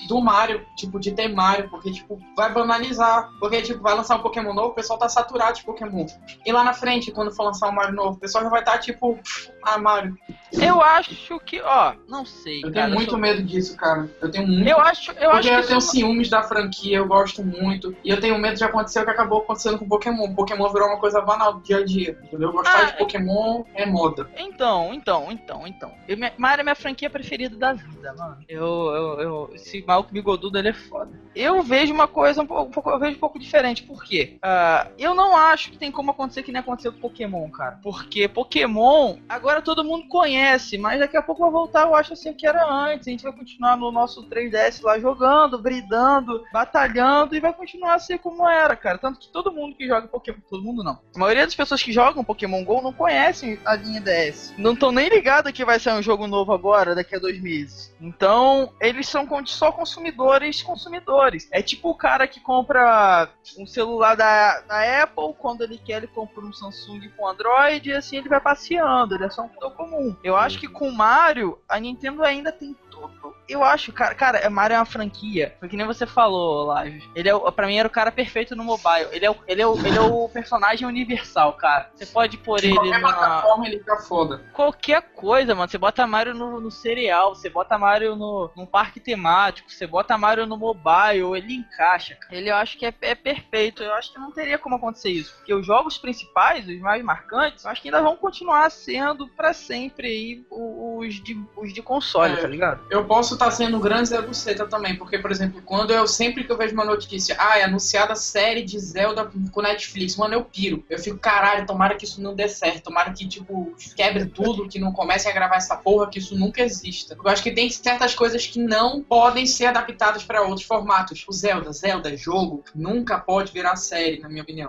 do Mario, tipo, de ter Mario, porque, tipo, vai banalizar. Porque, tipo, vai lançar um Pokémon novo, o pessoal tá saturado de Pokémon. E lá na frente, quando for lançar um Mario novo, o pessoal já vai estar, tipo, ah, Mario. Eu acho que, ó, não sei, Eu cara. tenho muito sou- medo disso, cara. Eu tenho muito. Eu acho, eu porque acho que eu tenho isso- ciúmes da franquia, eu gosto muito. E eu tenho medo de acontecer o que acabou acontecendo com Pokémon. Pokémon virou uma coisa banal do dia a dia. Entendeu? Gostar Ah, de Pokémon é moda. Então, então, então, então. Eu, minha- Mario é minha franquia preferida da vida, mano. Eu, eu, eu esse maluco bigodudo, ele é foda. Eu vejo uma coisa um pouco, eu vejo um pouco diferente. Por quê? Ah, eu não acho que tem como acontecer que nem aconteceu com Pokémon, cara. Porque Pokémon, agora todo mundo conhece, mas daqui a pouco vai voltar, eu acho assim que era antes. A gente vai continuar no nosso 3DS lá jogando, bridando, batalhando e vai continuar a ser como era, cara. Tanto que todo mundo que joga Pokémon, todo mundo não. A maioria das pessoas que jogam Pokémon GO não conhecem a linha DS. Não estão nem ligados que vai sair um jogo novo agora, daqui a dois meses. Então, eles são só consumidores, consumidores. É tipo o cara que compra um celular da, da Apple, quando ele quer, ele compra um Samsung com Android, e assim ele vai passeando, ele é só um produto comum. Eu acho que com o Mario, a Nintendo ainda tem tudo. Eu acho, cara, cara, Mario é uma franquia. Foi que nem você falou, Live. Ele é, o- pra mim era o cara perfeito no mobile. Ele é o, ele é o, ele é o personagem universal, cara. Você pode pôr De ele qualquer na plataforma ele fica foda. qualquer coisa, mano. Você bota Mario no, no cereal, você bota Mario no, num parque temático, você bota Mario no mobile, ele encaixa. cara. Ele eu acho que é, é perfeito. Eu acho que não teria como acontecer isso. Porque os jogos principais, os mais marcantes, eu acho que ainda vão continuar sendo pra sempre aí os de, os de console, É. tá ligado? Eu posso estar sendo um grande Zé Buceta também, porque, por exemplo, quando eu sempre que eu vejo uma notícia, ah, é anunciada série de Zelda com Netflix, mano, eu piro. Eu fico, caralho, tomara que isso não dê certo, tomara que, tipo, quebre tudo, que não comecem a gravar essa porra, que isso nunca exista. Eu acho que tem certas coisas que não podem ser adaptadas para outros formatos. O Zelda, Zelda, jogo, nunca pode virar série, na minha opinião.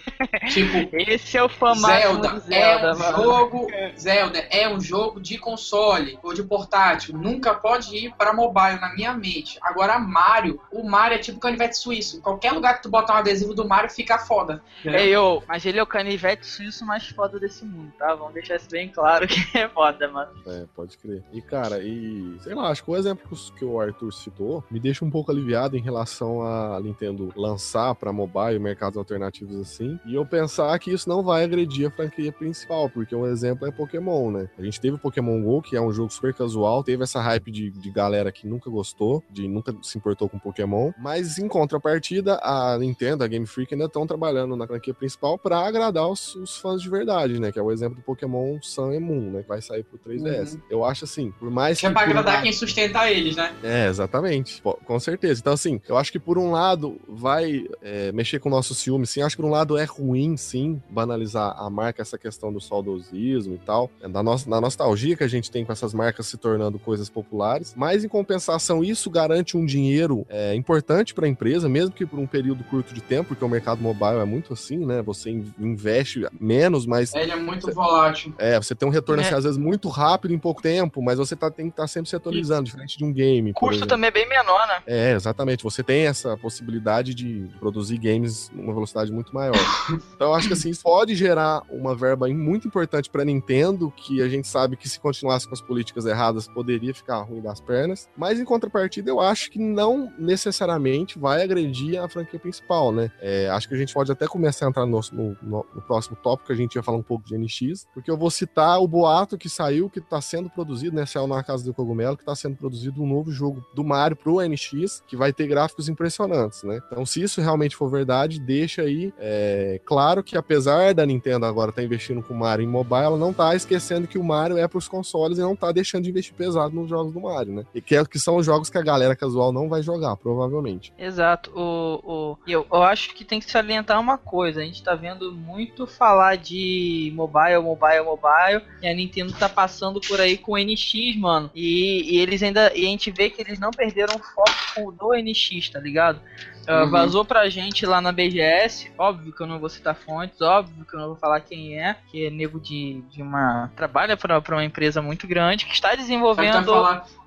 tipo, Esse é o famoso Zelda, Zelda, é um mano. jogo. Zelda é um jogo de console ou de portátil. Nunca pode ir para mobile na minha mente. Agora Mario, o Mario é tipo canivete suíço. Qualquer lugar que tu botar um adesivo do Mario fica foda. É eu, mas ele é o canivete suíço mais foda desse mundo, tá? Vamos deixar isso bem claro que é foda, mano. É, pode crer. E, cara, e sei lá, acho que o exemplo que o- Arthur citou me deixa um pouco aliviado em relação a Nintendo lançar pra mobile, mercados alternativos assim, e eu pensar que isso não vai agredir a franquia principal, porque um exemplo é Pokémon, né? A gente teve o Pokémon GO, que é um jogo super casual. Teve essa hype de, de galera que nunca gostou, de nunca se importou com Pokémon. Mas em contrapartida, a Nintendo, a Game Freak ainda estão trabalhando na franquia principal para agradar os, os, fãs de verdade, né? Que é o exemplo do Pokémon Sun e Moon, né? Que vai sair pro 3DS. Uhum. Eu acho assim, por mais que. É pra agradar quem sustenta eles, né? É, exatamente. Com certeza. Então, assim, eu acho que por um lado vai é, mexer com o nosso ciúme, sim. Eu acho que por um lado é ruim, sim, banalizar a marca, essa questão do saudosismo e tal. É, da, nossa, da nostalgia que a gente tem com essas marcas se tornando coisas populares. Mas, em compensação, isso garante um dinheiro é, importante para a empresa, mesmo que por um período curto de tempo, porque o mercado mobile é muito assim, né? Você investe menos, mas. Ele é muito volátil. É, você tem um retorno, é. assim, às vezes, muito rápido em pouco tempo, mas você tá, tem que estar tá sempre se atualizando, diferente de um game. O custo também é bem menor, né? É, exatamente. Você tem essa possibilidade de produzir games numa velocidade muito maior. então, eu acho que assim, isso pode gerar uma verba muito importante pra Nintendo, que a gente sabe que se continuasse com as políticas erradas, poderia ficar ruim das pernas. Mas em contrapartida, eu acho que não necessariamente vai agredir a franquia principal, né? É, acho que a gente pode até começar a entrar no, no, no, próximo tópico, a gente ia falar um pouco de NX, porque eu vou citar o boato que saiu, que está sendo produzido, né? Saiu na Casa do Cogumelo, que está sendo produzido um novo jogo do Mario pro NX, que vai ter gráficos impressionantes, né? Então, se isso realmente for verdade, deixa aí é, claro que apesar da Nintendo agora estar tá investindo com o Mario em mobile, ela não está esquecendo que o Mario é para os consoles e não está deixando de investir pesado nos jogos do Mario, né? E que, é, que são os jogos que a galera casual não vai jogar, provavelmente. Exato. O, o, eu, eu acho que tem que salientar uma coisa. A gente tá vendo muito falar de mobile, mobile, mobile. E a Nintendo tá passando por aí com o NX, mano. E, e eles ainda. E a gente vê que eles não perderam foco do NX, tá ligado? Uh, uhum. Vazou pra gente lá na BGS. Óbvio que eu não vou citar fontes, óbvio que eu não vou falar quem é, que é nego de, de uma. trabalha pra, pra uma empresa muito grande que está desenvolvendo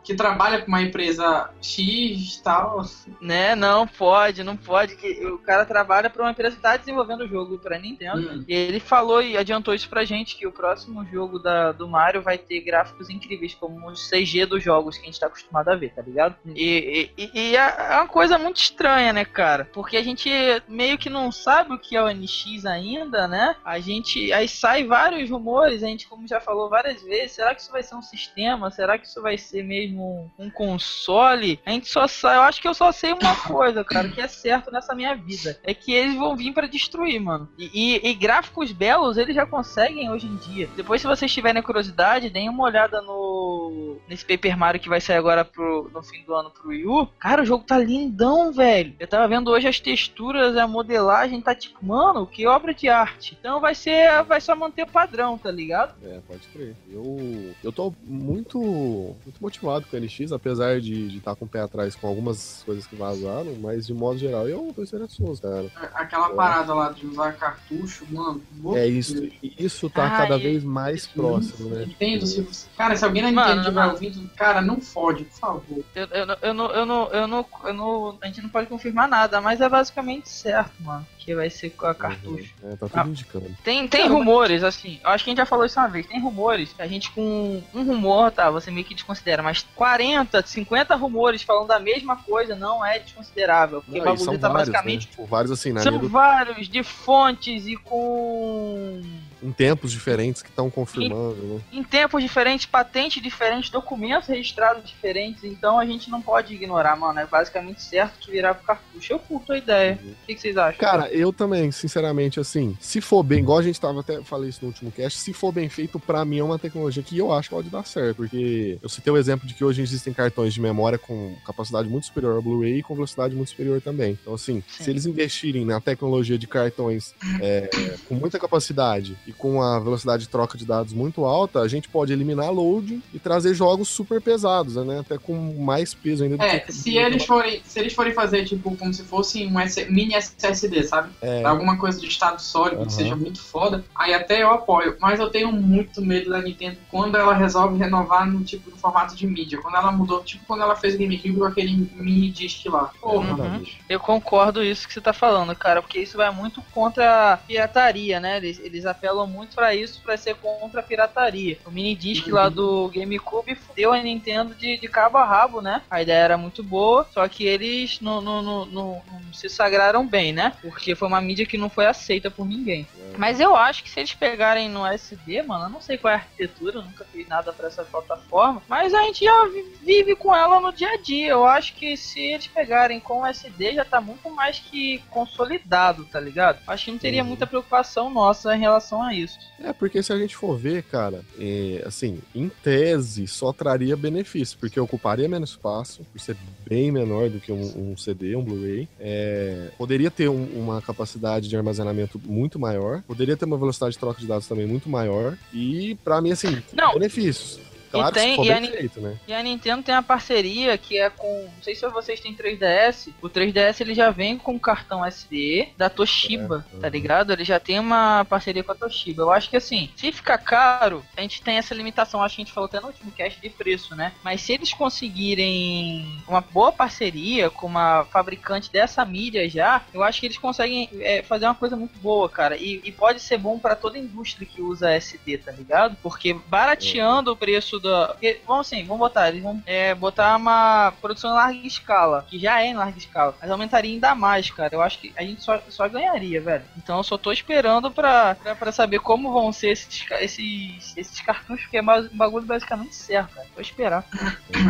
que trabalha com uma empresa X e tal. Né, não pode, não pode. Que o cara trabalha para uma empresa que está desenvolvendo o jogo para Nintendo. Hum. E ele falou e adiantou isso pra gente que o próximo jogo da, do Mario vai ter gráficos incríveis, como os CG dos jogos que a gente tá acostumado a ver, tá ligado? E, e, e é, é uma coisa muito estranha, né, cara? Porque a gente meio que não sabe o que é o NX ainda, né? A gente. Aí sai vários rumores, a gente, como já falou várias vezes, será que isso vai ser um sistema? Será que isso vai ser mesmo um, um console, a gente só sabe. Eu acho que eu só sei uma coisa, cara, que é certo nessa minha vida. É que eles vão vir para destruir, mano. E, e, e, gráficos belos eles já conseguem hoje em dia. Depois, se vocês tiverem curiosidade, deem uma olhada no. nesse Paper Mario que vai sair agora pro, no fim do ano pro Wii U. Cara, o jogo tá lindão, velho. Eu tava vendo hoje as texturas, a modelagem, tá tipo, mano, que obra de arte. Então vai ser. Vai só manter o padrão, tá ligado? É, pode crer. Eu, eu tô muito, muito motivado com o NX, apesar de estar tá com o pé atrás com algumas coisas que vazaram, mas de modo geral eu tô esperançoso, cara. Aquela é. parada lá de usar cartucho, mano. É isso, isso tá Ai, cada vez mais próximo, né? Entendo. Se. Cara, se alguém não entende estiver ouvindo, cara, não fode, por favor. Eu, eu, eu, não, eu, não, eu, não, eu não. A gente não pode confirmar nada, mas é basicamente certo, mano que vai ser com a cartucho. É, tá tudo ah, indicando. Tem, tem rumores, assim, eu acho que a gente já falou isso uma vez, tem rumores, a gente com um rumor, tá, você meio que desconsidera, mas 40, 50 rumores falando da mesma coisa não é desconsiderável, porque não, o bagulho tá vários, basicamente... Né? Tipo, vários assim, né? São vários, de fontes e com em tempos diferentes que estão confirmando, em, né? Em tempos diferentes, patentes diferentes, documentos registrados diferentes, então a gente não pode ignorar, mano. É basicamente certo que virar pro cartucho. Eu curto a ideia. Uhum. O que, que, vocês acham? Cara, eu também, sinceramente, assim, se for bem, igual a gente tava até falei isso no último cast, se for bem feito, pra mim é uma tecnologia que eu acho que pode dar certo, porque eu citei o exemplo de que hoje existem cartões de memória com capacidade muito superior ao Blu-ray e com velocidade muito superior também. Então, assim, Sim. se eles investirem na tecnologia de cartões é, com muita capacidade e com a velocidade de troca de dados muito alta, a gente pode eliminar load e trazer jogos super pesados, né? Até com mais peso ainda. É, que... se eles forem, se eles forem fazer tipo como se fosse um mini SSD, sabe? É. Alguma coisa de estado sólido uhum. que seja muito foda, aí até eu apoio. Mas eu tenho muito medo da Nintendo quando ela resolve renovar no tipo no formato de mídia. Quando ela mudou, tipo quando ela fez GameCube com aquele mini disc lá. Porra, uhum. Eu concordo isso que você tá falando, cara, porque isso vai muito contra a pirataria, né? Eles, eles apelam muito pra isso, pra ser contra a pirataria. O mini disc lá do GameCube deu a Nintendo de, de cabo a rabo, né? A ideia era muito boa, só que eles não, não, não, não, se sagraram bem, né? Porque foi uma mídia que não foi aceita por ninguém. Mas eu acho que se eles pegarem no SD, mano, eu não sei qual é a arquitetura, nunca fiz nada pra essa plataforma, mas a gente já vi- vive com ela no dia a dia. Eu acho que se eles pegarem com o SD já tá muito mais que consolidado, tá ligado? Acho que não teria Uhum. muita preocupação nossa em relação a isso. É, porque se a gente for ver, cara, é, assim, em tese só traria benefício, porque ocuparia menos espaço, por ser bem menor do que um, um CD, um Blu-ray. É, poderia ter um- uma capacidade de armazenamento muito maior, poderia ter uma velocidade de troca de dados também muito maior, e pra mim, assim, Não. benefícios. Claro tem- que se for e a feito, né? E a Nintendo tem a parceria que é com. Não sei se vocês têm 3DS. O 3DS ele já vem com o cartão SD da Toshiba, É, tá ligado? Ele já tem uma parceria com a Toshiba. Eu acho que assim, se ficar caro, a gente tem essa limitação. Acho que a gente falou até no último cast de preço, né? Mas se eles conseguirem uma boa parceria com uma fabricante dessa mídia já, eu acho que eles conseguem é, fazer uma coisa muito boa, cara. E, e pode ser bom pra toda a indústria que usa SD, tá ligado? Porque barateando o preço da. Porque, vamos assim, vamos botar, eles vão é, botar uma produção em larga escala, que já é em larga escala, mas aumentaria ainda mais, cara. Eu acho que a gente só, só ganharia, velho. Então eu só tô esperando pra, pra, pra saber como vão ser esses, esses, esses cartuchos, porque é ba- um bagulho basicamente certo, cara. Vou esperar.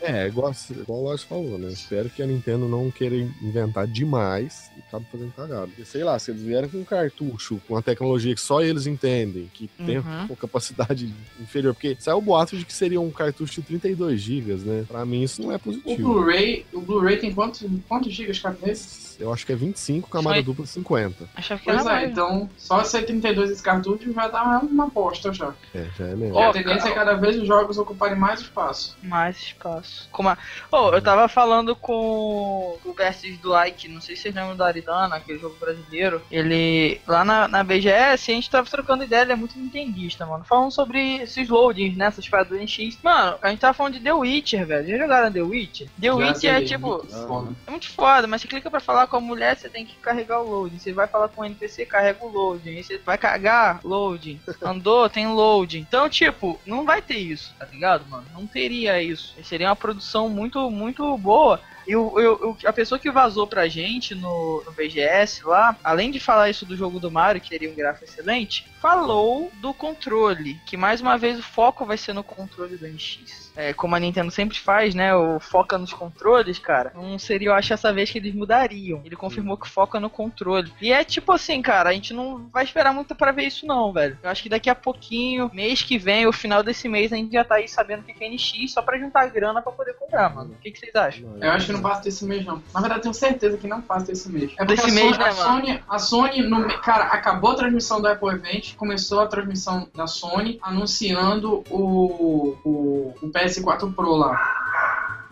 É, igual, igual o Lars falou, né? Espero que a Nintendo não queira inventar demais e acabe fazendo cagada. Porque, sei lá, se eles vierem com um cartucho, com uma tecnologia que só eles entendem, que tem Uhum. uma capacidade inferior, porque saiu o boato de que seria um cartucho de 32 GB, né? Pra mim isso não é O positivo. Blu-ray, o Blu-ray tem quantos, quantos gigas cada vez? Eu acho que é 25, camada Foi. dupla 50. Achava que era Pois é, mais. então só ser 32 esse cartucho já dá uma bosta já. É, já é mesmo. E Ó, a tendência é cada vez os jogos ocuparem mais espaço. Mais espaço. Como a... Oh, eu tava falando com o Versus do Ike, não sei se vocês lembram do Aridana, aquele jogo brasileiro. Ele, lá na, na BGS, a gente tava trocando ideia, ele é muito nintendista, mano. Falando sobre esses loadings, né, essas paradas do NX. Mano, a gente tava falando de The Witcher, velho. Já jogaram The Witcher? The Já Witcher é tipo... muito foda. É muito foda, mas você clica pra falar com a mulher, você tem que carregar o loading. Você vai falar com o NPC, carrega o loading. Aí você vai cagar, loading. Andou, tem loading. Então, tipo, não vai ter isso, tá ligado, mano? Não teria isso. Seria uma produção muito, muito boa. E eu- a pessoa que vazou pra gente no, no BGS lá, além de falar isso do jogo do Mario, que teria um gráfico excelente, falou do controle. Que mais uma vez o foco vai ser no controle do NX. É, como a Nintendo sempre faz, né? O foca nos controles, cara. Não seria, eu acho, essa vez que eles mudariam. Ele confirmou que foca no controle. E é tipo assim, cara, a gente não vai esperar muito pra ver isso, não, velho. Eu acho que daqui a pouquinho, mês que vem, o final desse mês, a gente já tá aí sabendo o que é NX só pra juntar grana pra poder comprar, mano. O que, que vocês acham? Eu acho que não passa desse mês, não. Na verdade, tenho certeza que não passa desse mês. É Desse mês, Sony, né, a Sony, a Sony no cara, acabou a transmissão do Apple Event, começou a transmissão da Sony anunciando o, o, o PS4 Pro lá.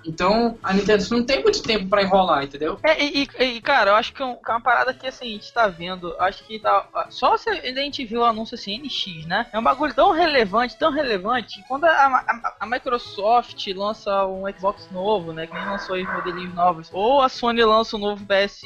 Então, a Nintendo não tem muito tempo pra enrolar, entendeu? É, e, e- cara, eu acho que é que é uma parada que assim, a gente tá vendo, acho que tá. Só se a gente viu o anúncio assim, NX, né? É um bagulho tão relevante, tão relevante, quando a, a- a Microsoft lança um Xbox novo, né? Que nem lançou os modelinhos novos, ou a Sony lança um novo PS,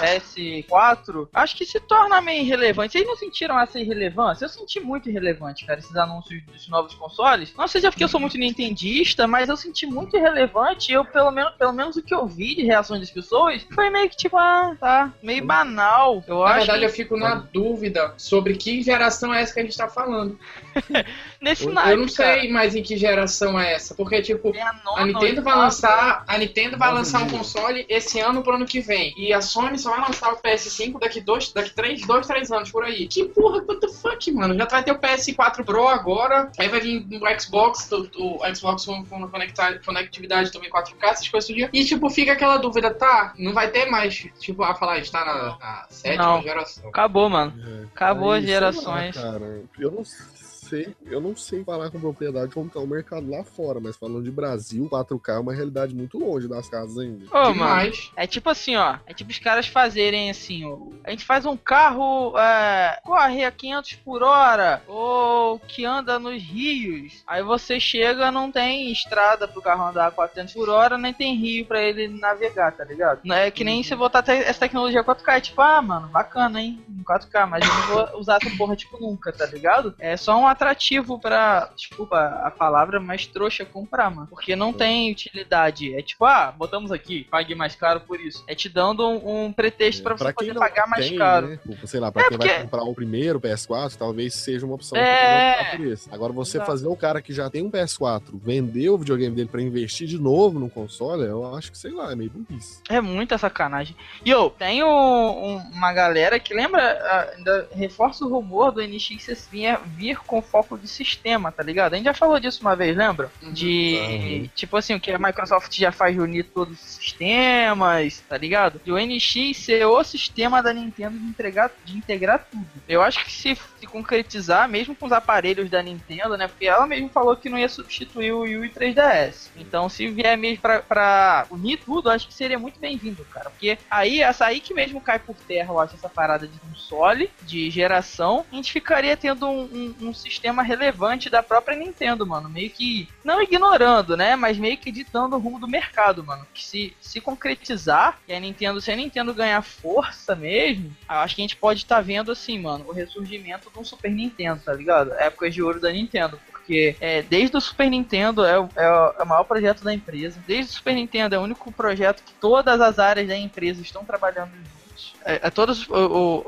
PS4, acho que se torna meio irrelevante. Vocês não sentiram essa irrelevância? Eu senti muito irrelevante, cara, esses anúncios dos novos consoles. Não seja porque eu sou muito nintendista, mas eu senti muito irrelevante. E eu, pelo menos, pelo menos o que eu vi de reações das pessoas, foi meio que tipo, ah, tá, meio banal. Eu Na acho verdade, que eu fico na dúvida sobre que geração é essa que a gente tá falando. nesse Eu naipe, não sei mais em que geração é essa, porque, tipo, cara, é a nona, A Nintendo vai lançar, a Nintendo vai lançar um console esse ano pro ano que vem. E a Sony só vai lançar o PS5 daqui dois, daqui três, dois, três anos por aí. Que porra, what the fuck, mano? Já vai ter o PS4 Pro agora, aí vai vir o Xbox, o, o Xbox One com conectar, conectividade também 4K, essas coisas do dia. E tipo, fica aquela dúvida, tá? Não vai ter mais, tipo, a falar, está na, na sétima Não. geração. Acabou, mano. É. Acabou Aí, as sei lá, gerações. cara, eu não sei. Sei, eu não sei falar com propriedade como tá o mercado lá fora, mas falando de Brasil, 4K é uma realidade muito longe das casas ainda. Ô, Demais. é tipo assim, ó. É tipo os caras fazerem assim, ó. A gente faz um carro é, corre a 500 por hora ou que anda nos rios. Aí você chega, não tem estrada pro carro andar a 400 por hora, nem tem rio pra ele navegar, tá ligado? Não É que nem você botar te- essa tecnologia 4K, é tipo, ah, mano, bacana, hein? Em 4K, mas eu não vou usar essa porra, tipo, nunca, tá ligado? É só um atrativo pra, desculpa a palavra, mas trouxa comprar, mano. Porque não tem utilidade. É tipo, ah, botamos aqui, pague mais caro por isso. É te dando um, um pretexto pra você poder pagar mais tem, caro. né? Tipo, Sei lá, pra É, quem porque- vai comprar o primeiro PS4, talvez seja uma opção É. por esse. Agora, você Exato. fazer o cara que já tem um PS4 vender o videogame dele pra investir de novo no console, eu acho que, sei lá, é meio burrice. É muita sacanagem. E eu, tem um- um- uma galera que lembra, ah, ainda reforça o rumor do NX vir com foco de sistema, tá ligado? A gente já falou disso uma vez, lembra? De, Uhum. tipo assim, o que a Microsoft já faz reunir todos os sistemas, tá ligado? E o NX ser o sistema da Nintendo de, entregar, de integrar tudo. Eu acho que se, se concretizar, mesmo com os aparelhos da Nintendo, né? Porque ela mesmo falou que não ia substituir o Wii U e 3DS. Então, se vier mesmo pra, pra unir tudo, acho que seria muito bem-vindo, cara. Porque aí, essa aí que mesmo cai por terra, eu acho, essa parada de console, de geração, a gente ficaria tendo um, um- um sistema relevante da própria Nintendo, mano. Meio que, não ignorando, né? Mas meio que ditando o rumo do mercado, mano. Que se, se concretizar, e a Nintendo, se a Nintendo ganhar força mesmo, acho que a gente pode estar vendo, assim, mano, o ressurgimento um Super Nintendo, tá ligado? Épocas de ouro da Nintendo. Porque é, desde o Super Nintendo é, o- é o é o maior projeto da empresa. Desde o Super Nintendo é o único projeto que todas as áreas da empresa estão trabalhando juntos. É, é todas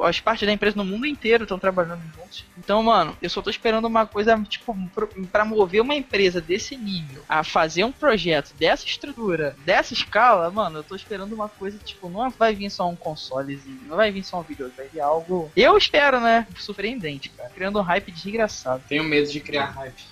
as partes da empresa no mundo inteiro estão trabalhando juntos. Então, mano, eu só tô esperando uma coisa, tipo, pra mover uma empresa desse nível a fazer um projeto dessa estrutura, dessa escala, mano, eu tô esperando uma coisa, tipo, não vai vir só um consolezinho, não vai vir só um videogame, vai vir algo. Eu espero, né? Surpreendente, cara. Criando um hype desgraçado. Tenho medo de criar hype.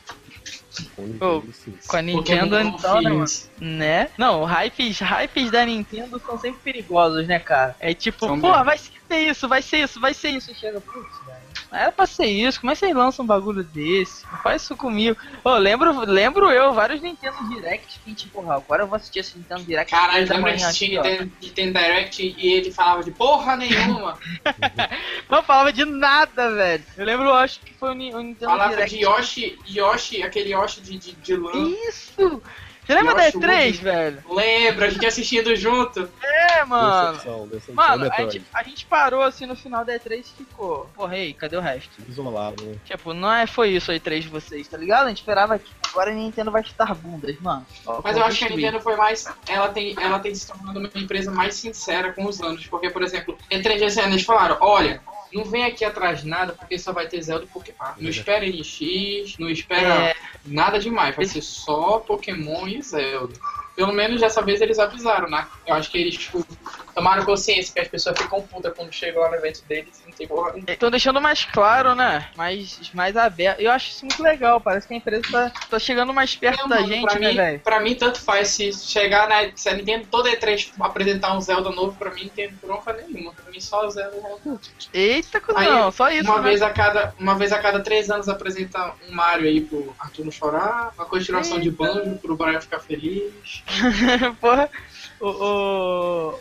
Com a Nintendo, então, né, mano? Né? Não, hypes, hypes da Nintendo são sempre perigosos, né, cara? É tipo, São pô, mesmo. vai ser isso, vai ser isso, vai ser isso. Chega, putz, velho. Não era pra ser isso, como é que vocês lançam um bagulho desse? Não faz isso comigo. Ô, lembro, lembro eu, vários Nintendo Directs que, tipo, porra, agora eu vou assistir esse Nintendo Direct. Caralho, lembra ó. Nintendo, Direct e ele falava de porra nenhuma. Não falava de nada, velho. Eu lembro, eu acho que foi o, Ni- o Nintendo falava Direct. de Yoshi, Yoshi, aquele Yoshi de, de, de lã. Isso! Você lembra da Yoshi E3, Woody. velho? Lembra, a gente assistindo junto. É, mano. Decepção, decepção. Mano, a Metroid. gente, a gente parou assim no final da E3 e ficou. Porra, ei, cadê o resto? Isolado, né? Tipo, não é, foi isso a E3 de vocês, tá ligado? A gente esperava que agora a Nintendo vai chutar bundas, mano. Ó, Mas eu acho que a. Nintendo foi mais. Ela tem, ela tem se tornado uma empresa mais sincera com os anos. Porque, por exemplo, em 3 esse ano eles falaram: olha, não vem aqui atrás de nada porque só vai ter Zelda e Pokémon. Não espera NX, não espera É. nada demais. Vai ser só Pokémon e Zelda. Pelo menos dessa vez eles avisaram, né? Eu acho que eles, tipo, tomaram consciência que as pessoas ficam putas quando chegam lá no evento deles e não tem porra. Estão deixando mais claro, né? Mais, mais aberto. Eu acho isso muito legal. Parece que a empresa tá, tá chegando mais perto da mano, gente, pra né, mim, velho? Pra mim, tanto faz se chegar na. Se a Nintendo toda E3 apresentar um Zelda novo, pra mim não tem bronca nenhuma. Pra mim só o Zelda já Eita, Aí, não, só isso, uma né? vez a cada Uma vez a cada três anos apresenta um Mario aí pro Arthur não chorar, uma continuação de Banjo pro Brian ficar feliz. Porra. O, o-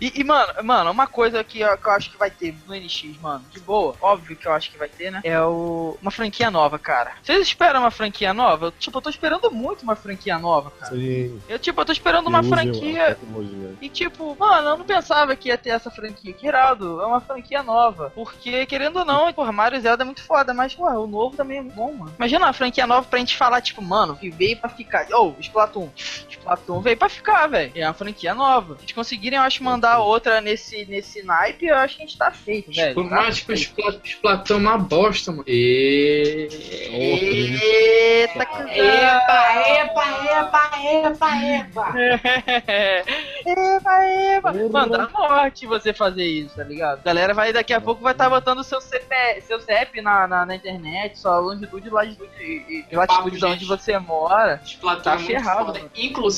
E, e, mano, mano, uma coisa que eu, que eu acho que vai ter no NX, mano, de boa, óbvio que eu acho que vai ter, né? É o... uma franquia nova, cara. Vocês esperam uma franquia nova? Eu, tipo, eu tô esperando muito uma franquia nova, cara. Sim. Eu, tipo, eu tô esperando uma use franquia. E tipo, mano, eu não pensava que ia ter essa franquia. Que irado, é uma franquia nova. Porque, querendo ou não, porra, Mario Zelda é muito foda, mas, porra, o novo também é bom, mano. Imagina uma franquia nova pra gente falar, tipo, mano, que veio pra ficar. Ô, Splatoon. Splatoon veio pra ficar, velho. É uma franquia nova. Se conseguirem, eu acho, mandar outra nesse, nesse naipe, eu acho que a gente tá feito, velho. Por Tá mais feito. Splat- Splatoon é uma bosta, mano. E... Eita, cuzão. Epa, epa, epa, epa, epa. Eba, eba. Mano, dá morte você fazer isso, tá ligado? A galera vai daqui a pouco vai estar tá botando seu CP, seu CEP na, na, na internet, sua longitude, latitude e e latitude de onde você mora. Splatoon Tá é muito ferrado, foda.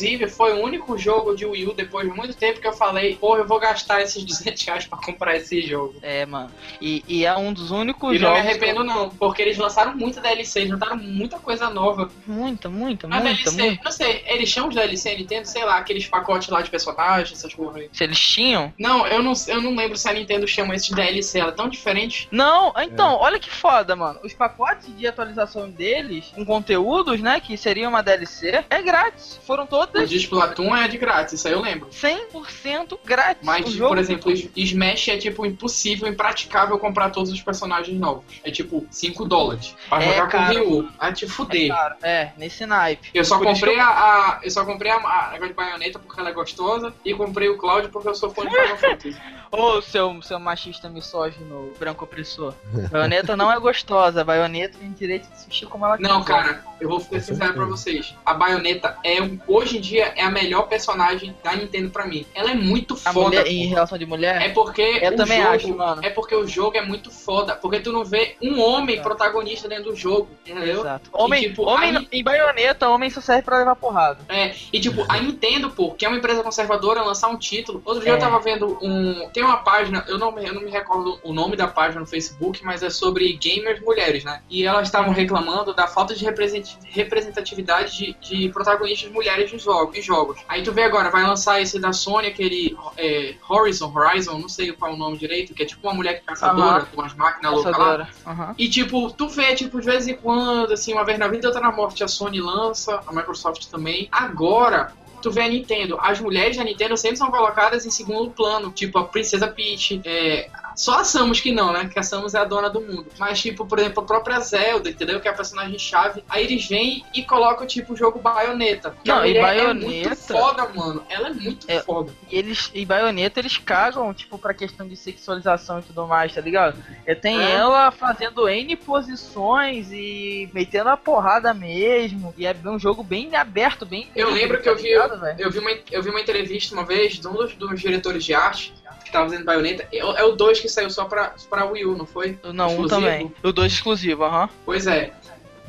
Inclusive, foi o único jogo de Wii U depois de muito tempo que eu falei, pô, eu vou gastar esses 200 reais pra comprar esse jogo. É, mano. E, e é um dos únicos E não jogos. me arrependo não, porque eles lançaram muita DLC, eles lançaram muita coisa nova. Muita, muita, Mas muita, DLC, muita. não sei, eles chamam de DLC Nintendo, sei lá, aqueles pacotes lá de personagens, essas porra aí. Se eles tinham. Não, eu não, eu não lembro se a Nintendo chama esse de DLC, ela é tão diferente. Não, então, olha que foda, mano. Os pacotes de atualização deles, com conteúdos, né, que seriam uma DLC, é grátis. Foram O todas de Splatoon é de grátis, isso aí eu lembro. 100% grátis. Mas, O por exemplo, Smash é tipo impossível, impraticável comprar todos os personagens novos. É tipo 5 dólares. Pra É jogar caro. com Ryu. Vai te é fuder. caro. É, nesse naipe. Eu só Por comprei que a, a- Eu só comprei a, a negócio de baioneta porque ela é gostosa. E comprei o Cloud porque eu sou fã de Final Fantasy. Ô, seu, seu machista misógino, branco opressor. Baioneta não é gostosa. Baioneta tem direito de assistir como ela Não, quiser. cara, eu vou ser sincero pra vocês. A baioneta é um- hoje em dia é a melhor personagem da Nintendo pra mim. Ela é muito A foda. mulher, em relação de mulher? É porque Eu o também jogo, acho, mano. É porque o jogo é muito foda. Porque tu não vê um homem É. protagonista dentro do jogo. Entendeu? Exato. Homem, tipo, homem aí- em baioneta, homem só serve pra levar porrada. É, e tipo, a Nintendo, pô, que é uma empresa conservadora, lançar um título. Outro dia É. eu tava vendo um. Tem uma página, eu não, me- eu não me recordo o nome da página no Facebook, mas é sobre gamers mulheres, né? E elas estavam reclamando da falta de represent- representatividade de, de protagonistas mulheres nos jogos, em jogos. Aí tu vê agora, vai lançar esse da Sony, aquele é, Horizon, Horizon, não sei qual é o nome direito, que é tipo uma mulher caçadora, Aham. com umas máquinas loucas lá. Caçadora. Aham. E tipo, tu vê, tipo, de vez em quando, assim, uma vez na vida, outra na morte, a Sony lança, a Microsoft também. Agora, tu vê a Nintendo. As mulheres da Nintendo sempre são colocadas em segundo plano. Tipo, a Princesa Peach. É... Só a Samus que não, né? Que a Samus é a dona do mundo. Mas, tipo, por exemplo, a própria Zelda, entendeu? Que é a personagem-chave. Aí eles vêm e colocam, tipo, o jogo Bayonetta. Que a Não, e mulher Bayonetta- é muito foda, mano. Ela é muito É. foda. E eles, em baioneta, eles cagam, tipo, pra questão de sexualização e tudo mais, tá ligado? É, tem É. ela fazendo N posições e metendo a porrada mesmo. E é um jogo bem aberto, bem. Eu lembro que tá eu vi, ligado, eu vi, uma, eu vi uma entrevista uma vez de um dos, dos diretores de arte que tava fazendo baioneta. É, é o 2 que saiu só pra, pra Wii U, não foi? Não, um exclusivo? também. O 2 exclusivo, aham. Pois é.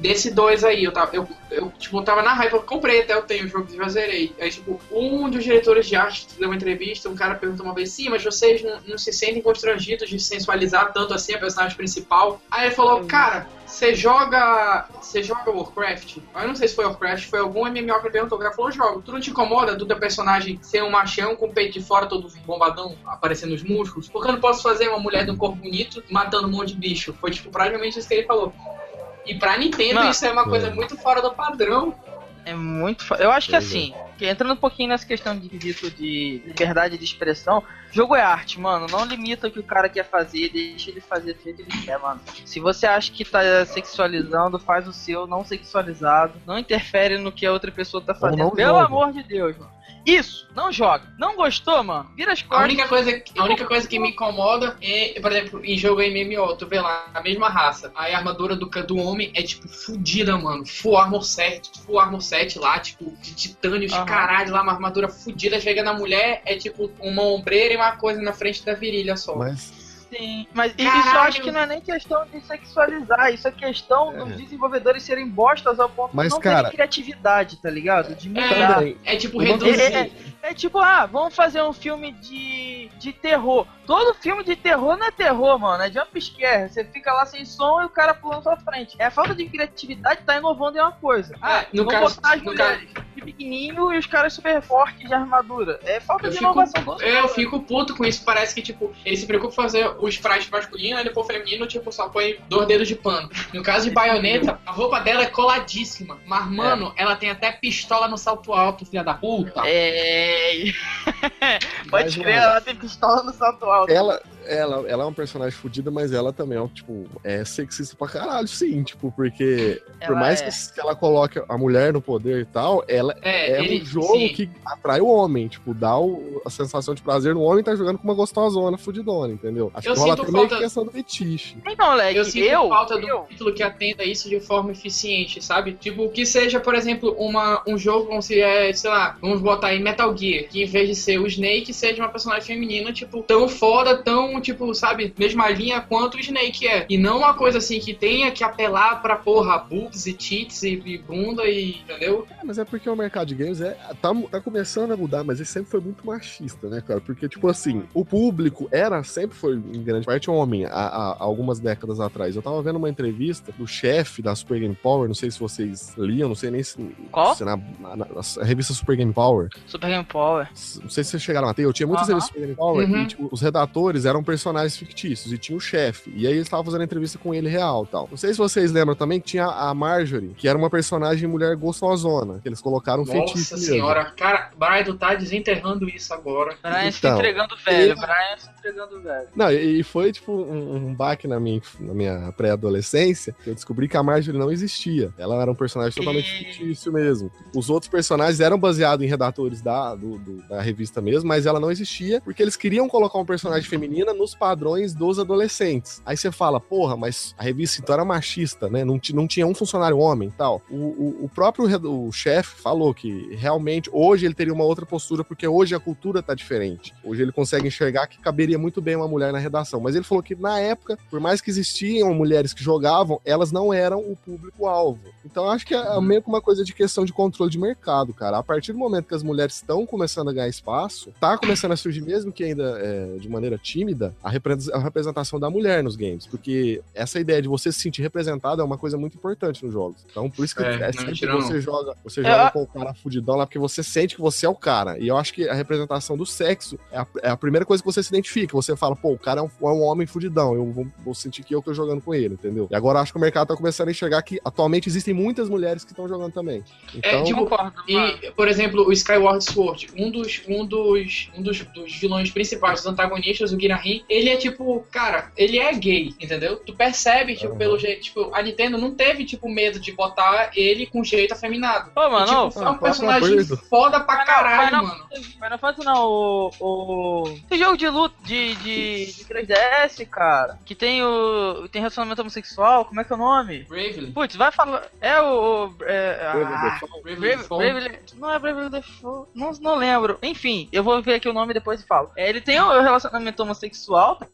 Desse dois aí, eu tava, eu, eu, tipo, tava na hype, eu comprei até eu tenho o jogo já zerei. Aí, tipo, um dos diretores de arte deu uma entrevista, um cara perguntou uma vez, sim, mas vocês não, não se sentem constrangidos de sensualizar tanto assim a personagem principal? Aí ele falou, cara, você joga. Você joga Warcraft? Eu não sei se foi Warcraft, foi algum MMO que ele perguntou, o cara falou, jogo. Tu não te incomoda do teu personagem ser um machão com o peito de fora todo bombadão, aparecendo os músculos? Porque eu não posso fazer uma mulher de um corpo bonito matando um monte de bicho. Foi, tipo, praticamente isso que ele falou. E pra Nintendo Mano. isso é uma coisa É. muito fora do padrão. É muito. fa- Eu acho que é. assim, que entrando um pouquinho nessa questão de quesito de liberdade de expressão, jogo é arte, mano. Não limita o que o cara quer fazer, deixa ele fazer do jeito que ele quer, mano. Se você acha que tá sexualizando, faz o seu não sexualizado. Não interfere no que a outra pessoa tá fazendo. Pelo joga. amor de Deus, mano. Isso, não joga. Não gostou, mano? Vira as A costas. única, coisa, a única coisa que me incomoda é, por exemplo, em jogo MMO, tu vê lá, a mesma raça. Aí a armadura do, do homem é, tipo, fudida, mano. Full armor set, full armor set lá, tipo, de titânio, de Aham. caralho lá, uma armadura fudida. Chega na mulher, é tipo uma ombreira e uma coisa na frente da virilha só. Mas Sim, mas isso eu Caralho. acho que não é nem questão de sexualizar, isso é questão É. dos desenvolvedores serem bostas ao ponto Mas, de não cara- terem criatividade, tá ligado? De mudar. também. É tipo reduzir. É, é, é tipo, ah, vamos fazer um filme de, de terror. Todo filme de terror não é terror, mano. É jump scare. Você fica lá sem som e o cara pulando na sua frente. É a falta de criatividade tá inovando em uma coisa. Ah, É, no vamos caso- botar as no mulheres de pequenininho e os caras super fortes de armadura. É falta Eu de fico, inovação do é, eu fico puto com isso. Parece que, tipo, ele se preocupa em fazer o sprite masculino, aí depois feminino, tipo, só põe dois dedos de pano. No caso de baioneta, a roupa dela é coladíssima. Mas, mano, ela tem até pistola no salto alto, filha da puta. É. Pode crer, ela tem pistola no salto alto. ela, ela, ela é uma personagem fodida, mas ela também é, tipo, é sexista pra caralho, sim, tipo, porque por Ela mais é. que, ela coloque a mulher no poder e tal, ela É, é, ele- um jogo sim. que atrai o homem, tipo, dá o- a sensação de prazer no homem tá jogando com uma gostosona fudidona, entendeu? Acho Eu que rola até meio que falta- questão do fetiche. Então, Leg, Eu eu, sinto eu, falta do título que atenda isso de forma eficiente, sabe? Tipo, que seja, por exemplo, uma, um jogo como se é, sei lá, vamos botar aí Metal Gear, que em vez de ser o Snake, seja uma personagem feminina, tipo, tão foda, tão, tipo, sabe, mesma linha quanto o Snake é. E não uma coisa assim que tenha que apelar pra, porra, boobs e tits e, e bunda e, entendeu? É, mas é porque o mercado de games é, tá, tá começando a mudar, mas ele sempre foi muito machista, né, cara? Porque, tipo assim, o público era, sempre foi, em grande parte, homem, há, há algumas décadas atrás. Eu tava vendo uma entrevista do chefe da Super Game Power, não sei se vocês liam, não sei nem se. Qual? se na, na- na revista Super Game Power. Super Game Power. Não sei se vocês chegaram a ter, eu tinha muitas Aham. revistas Super Game Power Uhum. e, tipo, os redatores eram personagens fictícios e tinha o chefe. E aí eles estavam fazendo entrevista com ele real tal. Não sei se vocês lembram também que tinha a Marjorie, que era uma personagem mulher gostosona, que eles colocaram um fetiche Nossa mesmo. senhora, cara, Brian tá desenterrando isso agora. Brian se Então, entregando velho. ele- Brian se entregando velho. Não, e foi tipo um, um baque na minha, na minha pré-adolescência que eu descobri que a Marjorie não existia. Ela era um personagem totalmente E- fictício mesmo. Os outros personagens eram baseados em redatores da, do- do- da revista mesmo, mas ela não existia porque eles queriam colocar um personagem feminina nos padrões dos adolescentes. Aí você fala, porra, mas a revista então era machista, né? Não, não tinha um funcionário homem tal. O, o, o próprio o chefe falou que realmente hoje ele teria uma outra postura porque hoje a cultura tá diferente. Hoje ele consegue enxergar que caberia muito bem uma mulher na redação. Mas ele falou que na época, por mais que existiam mulheres que jogavam, elas não eram o público-alvo. Então acho que é meio que uma coisa de questão de controle de mercado, cara. A partir do momento que as mulheres estão começando a ganhar espaço, tá começando a surgir, mesmo que ainda é, de maneira tímida, a, repre- a representação da mulher nos games. Porque essa ideia de você se sentir representado é uma coisa muito importante nos jogos. Então, por isso que É, é, não, sempre você joga, você joga com o cara fudidão lá, porque você sente que você é o cara. E eu acho que a representação do sexo é a, é a primeira coisa que você se identifica. Você fala, pô, o cara é um, é um homem fudidão, eu vou, vou sentir que eu tô jogando com ele, entendeu? E agora eu acho que o mercado tá começando a enxergar que atualmente existem muitas mulheres que estão jogando também. Então, É, tipo. E, por exemplo, o Skyward Sword, um dos, um dos, um dos, dos vilões principais, dos antagonistas, o Ele é tipo, cara, ele é gay, entendeu? Tu percebe, tipo, Aham. pelo jeito, tipo, a Nintendo não teve, tipo, medo de botar ele com jeito afeminado. Ô, mano, e, tipo, foi ah, um personagem foda pra Mas não, caralho, mas não- mano. Final Fantasy não, o. o... Esse jogo de luta de, de, de 3DS, cara. Que tem o. Tem relacionamento homossexual, como é que é o nome? Bravely. Putz, vai falar. É o. o- é, Bravely ah, Default. Bravely Brave, Default. Bravely- não é Bravely Default, não, não lembro. Enfim, eu vou ver aqui o nome e depois falo. É, ele tem um relacionamento homossexual,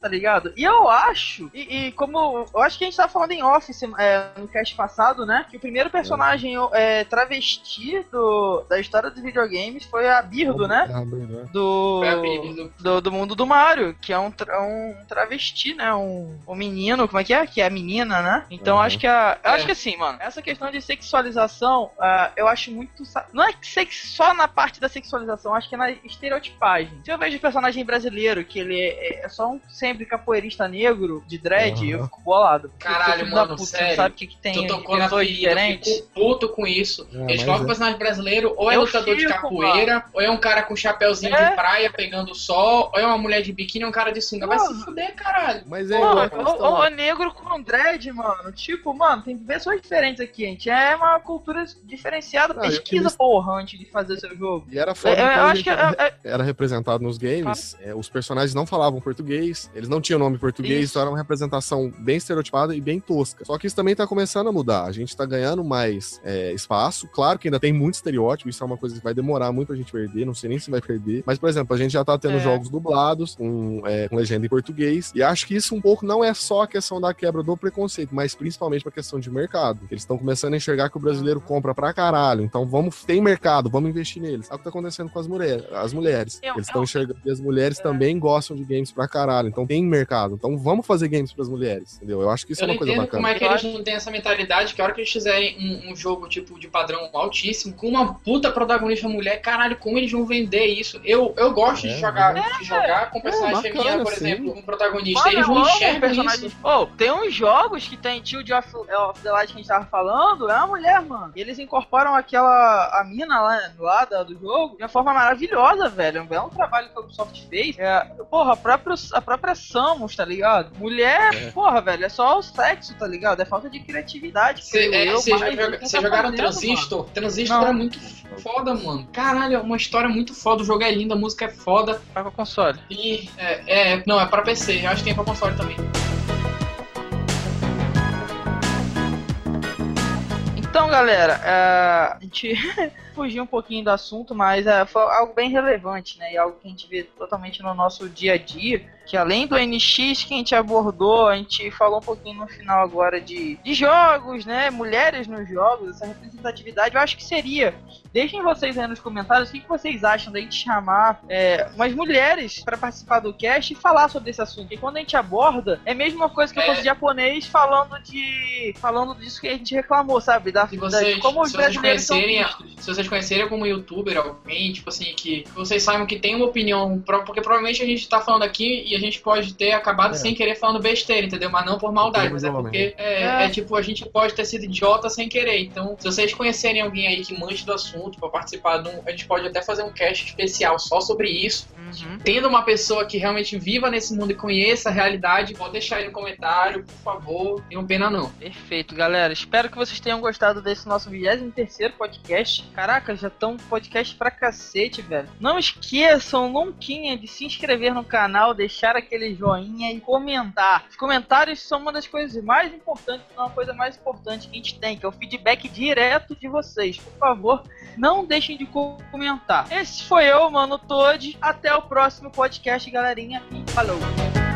tá ligado? E eu acho, e, e como eu acho que a gente tava falando em Office é, no cast passado, né? Que o primeiro personagem é, travesti do, da história dos videogames foi a Birdo, né? Ah, verdade. Do, Foi a Baby do- do, do mundo do Mario, que é um, tra- um travesti, né? Um, um menino, como é que é? Que é a menina, né? Então Uhum. acho que a. Eu É. acho que assim, mano, essa questão de sexualização, ah, eu acho muito. Não é sex- só na parte da sexualização, acho que é na estereotipagem. Se eu vejo personagem brasileiro que ele é, é só um sempre capoeirista negro de dread, Uhum. eu fico bolado. Caralho, mano, puta, sério. sabe o que, que tem Tu tocou na ferida, eu fico puto com isso. Ah, Eles mas colocam é. o personagem brasileiro, ou é Eu lutador de fico, capoeira, ou é um cara com chapéuzinho É. de praia pegando sol, ou é uma mulher de biquíni ou um cara de sunga. Vai se fuder, caralho. Mas é Mano, igual aquela o, o, história. o negro com dread, mano. Tipo, mano, tem pessoas diferentes aqui, gente. É uma cultura diferenciada. Não, eu Pesquisa, queria- porra, antes de fazer seu jogo. E era Eu, foda eu quando a acho que. era, é- é- era representado nos games, é, os personagens não falavam português, eles não tinham nome português, Isso. então era uma representação bem estereotipada e bem tosca. Só que isso também tá começando a mudar. A gente tá ganhando mais é, espaço. Claro que ainda tem muito estereótipo, isso é uma coisa que vai demorar muito a gente perder, não sei nem se vai perder. Mas, por exemplo, a gente já tá tendo É. jogos dublados, com, é, com legenda em português, e acho que isso um pouco não é só a questão da quebra do preconceito, mas principalmente pra questão de mercado. Eles estão começando a enxergar que o brasileiro compra pra caralho, então vamos, tem mercado, vamos investir neles. É o que tá acontecendo com as mulheres. As mulheres. Eu- Eles estão eu- enxergando que as mulheres também gostam de games pra caralho, então tem mercado. Então vamos fazer games pras mulheres, entendeu? Eu acho que isso eu é uma coisa bacana. como é que eles não têm essa mentalidade que a hora que eles fizerem um, um jogo tipo de padrão altíssimo, com uma puta protagonista mulher, caralho, como eles vão vender isso? Eu, eu gosto É, de jogar, de jogar com personagem bacana, feminino, por sim. exemplo, um protagonista. Mano, eles não amo enxergam personagens. isso. Pô, tem uns jogos que tem Shield of, of the Light que a gente tava falando, é uma mulher, mano. E eles incorporam aquela. a mina lá, lá do jogo de uma forma maravilhosa, velho. É um belo trabalho que a Ubisoft fez. É, porra, o próprio a própria Samus, tá ligado? Mulher, É. porra, velho, é só o sexo, tá ligado? É falta de criatividade. Vocês eu, é, joga- jogaram Transistor? Transistor Não. é muito foda, mano. Caralho, é uma história muito foda. O jogo é lindo, a música é foda. mano. Vai pra console. E é, é- não, é pra PC. Eu acho que tem pra console também. Então, galera, é, a gente fugiu um pouquinho do assunto, mas é, foi algo bem relevante, né? E algo que a gente vê totalmente no nosso dia a dia. Que além do NX que a gente abordou, a gente falou um pouquinho no final agora de, de jogos, né? Mulheres nos jogos, essa representatividade. Eu acho que seria. Deixem vocês aí nos comentários o que, que vocês acham da gente chamar é, umas mulheres para participar do cast e falar sobre esse assunto. E quando a gente aborda, é a mesma coisa que eu É. fosse japonês falando de. falando disso que a gente reclamou, sabe? Da, da- vocês, de como os brasileiros são vistos. se vocês conhecerem algum youtuber, alguém, tipo assim, que, vocês saibam que tem uma opinião, porque provavelmente a gente tá falando aqui e a gente pode ter acabado É. sem querer falando besteira, entendeu? Mas não por maldade, mas é porque é, É. é tipo, a gente pode ter sido idiota sem querer. Então, se vocês conhecerem alguém aí que manje do assunto pra participar de um, a gente pode até fazer um cast especial só sobre isso. Uhum. Tendo uma pessoa que realmente viva nesse mundo e conheça a realidade, pode deixar aí no comentário, por favor. Não pena não. Perfeito, galera. Espero que vocês tenham gostado desse nosso 23 podcast. Caraca, já estão podcast pra cacete, velho. Não esqueçam nunca de se inscrever no canal, deixar aquele joinha e comentar. Os comentários são uma das coisas mais importantes, não a coisa mais importante que a gente tem, que é o feedback direto de vocês. Por favor, não deixem de co- comentar. Esse foi eu, mano Toad. Até o próximo podcast, galerinha. E falou!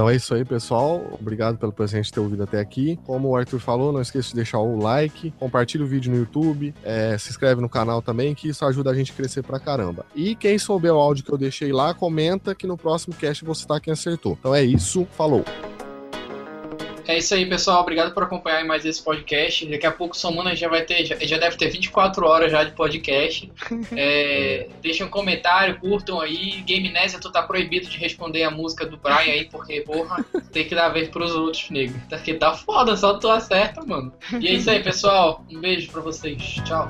Então é isso aí, pessoal. Obrigado pelo presente ter ouvido até aqui. Como o Arthur falou, não esqueça de deixar o like, compartilha o vídeo no YouTube, é, se inscreve no canal também, que isso ajuda a gente a crescer pra caramba. E quem souber o áudio que eu deixei lá, comenta que no próximo cast vou citar quem acertou. Então é isso, falou. É isso aí, pessoal. Obrigado por acompanhar mais esse podcast. Daqui a pouco somando já vai ter, já, já deve ter 24 horas já de podcast. É, deixem um comentário, curtam aí. Game Nésia, tu tá proibido de responder a música do Brian aí, porque, porra, tem que dar vez pros outros, nego. Porque tá foda, só tu acerta, mano. E é isso aí, pessoal. Um beijo pra vocês. Tchau.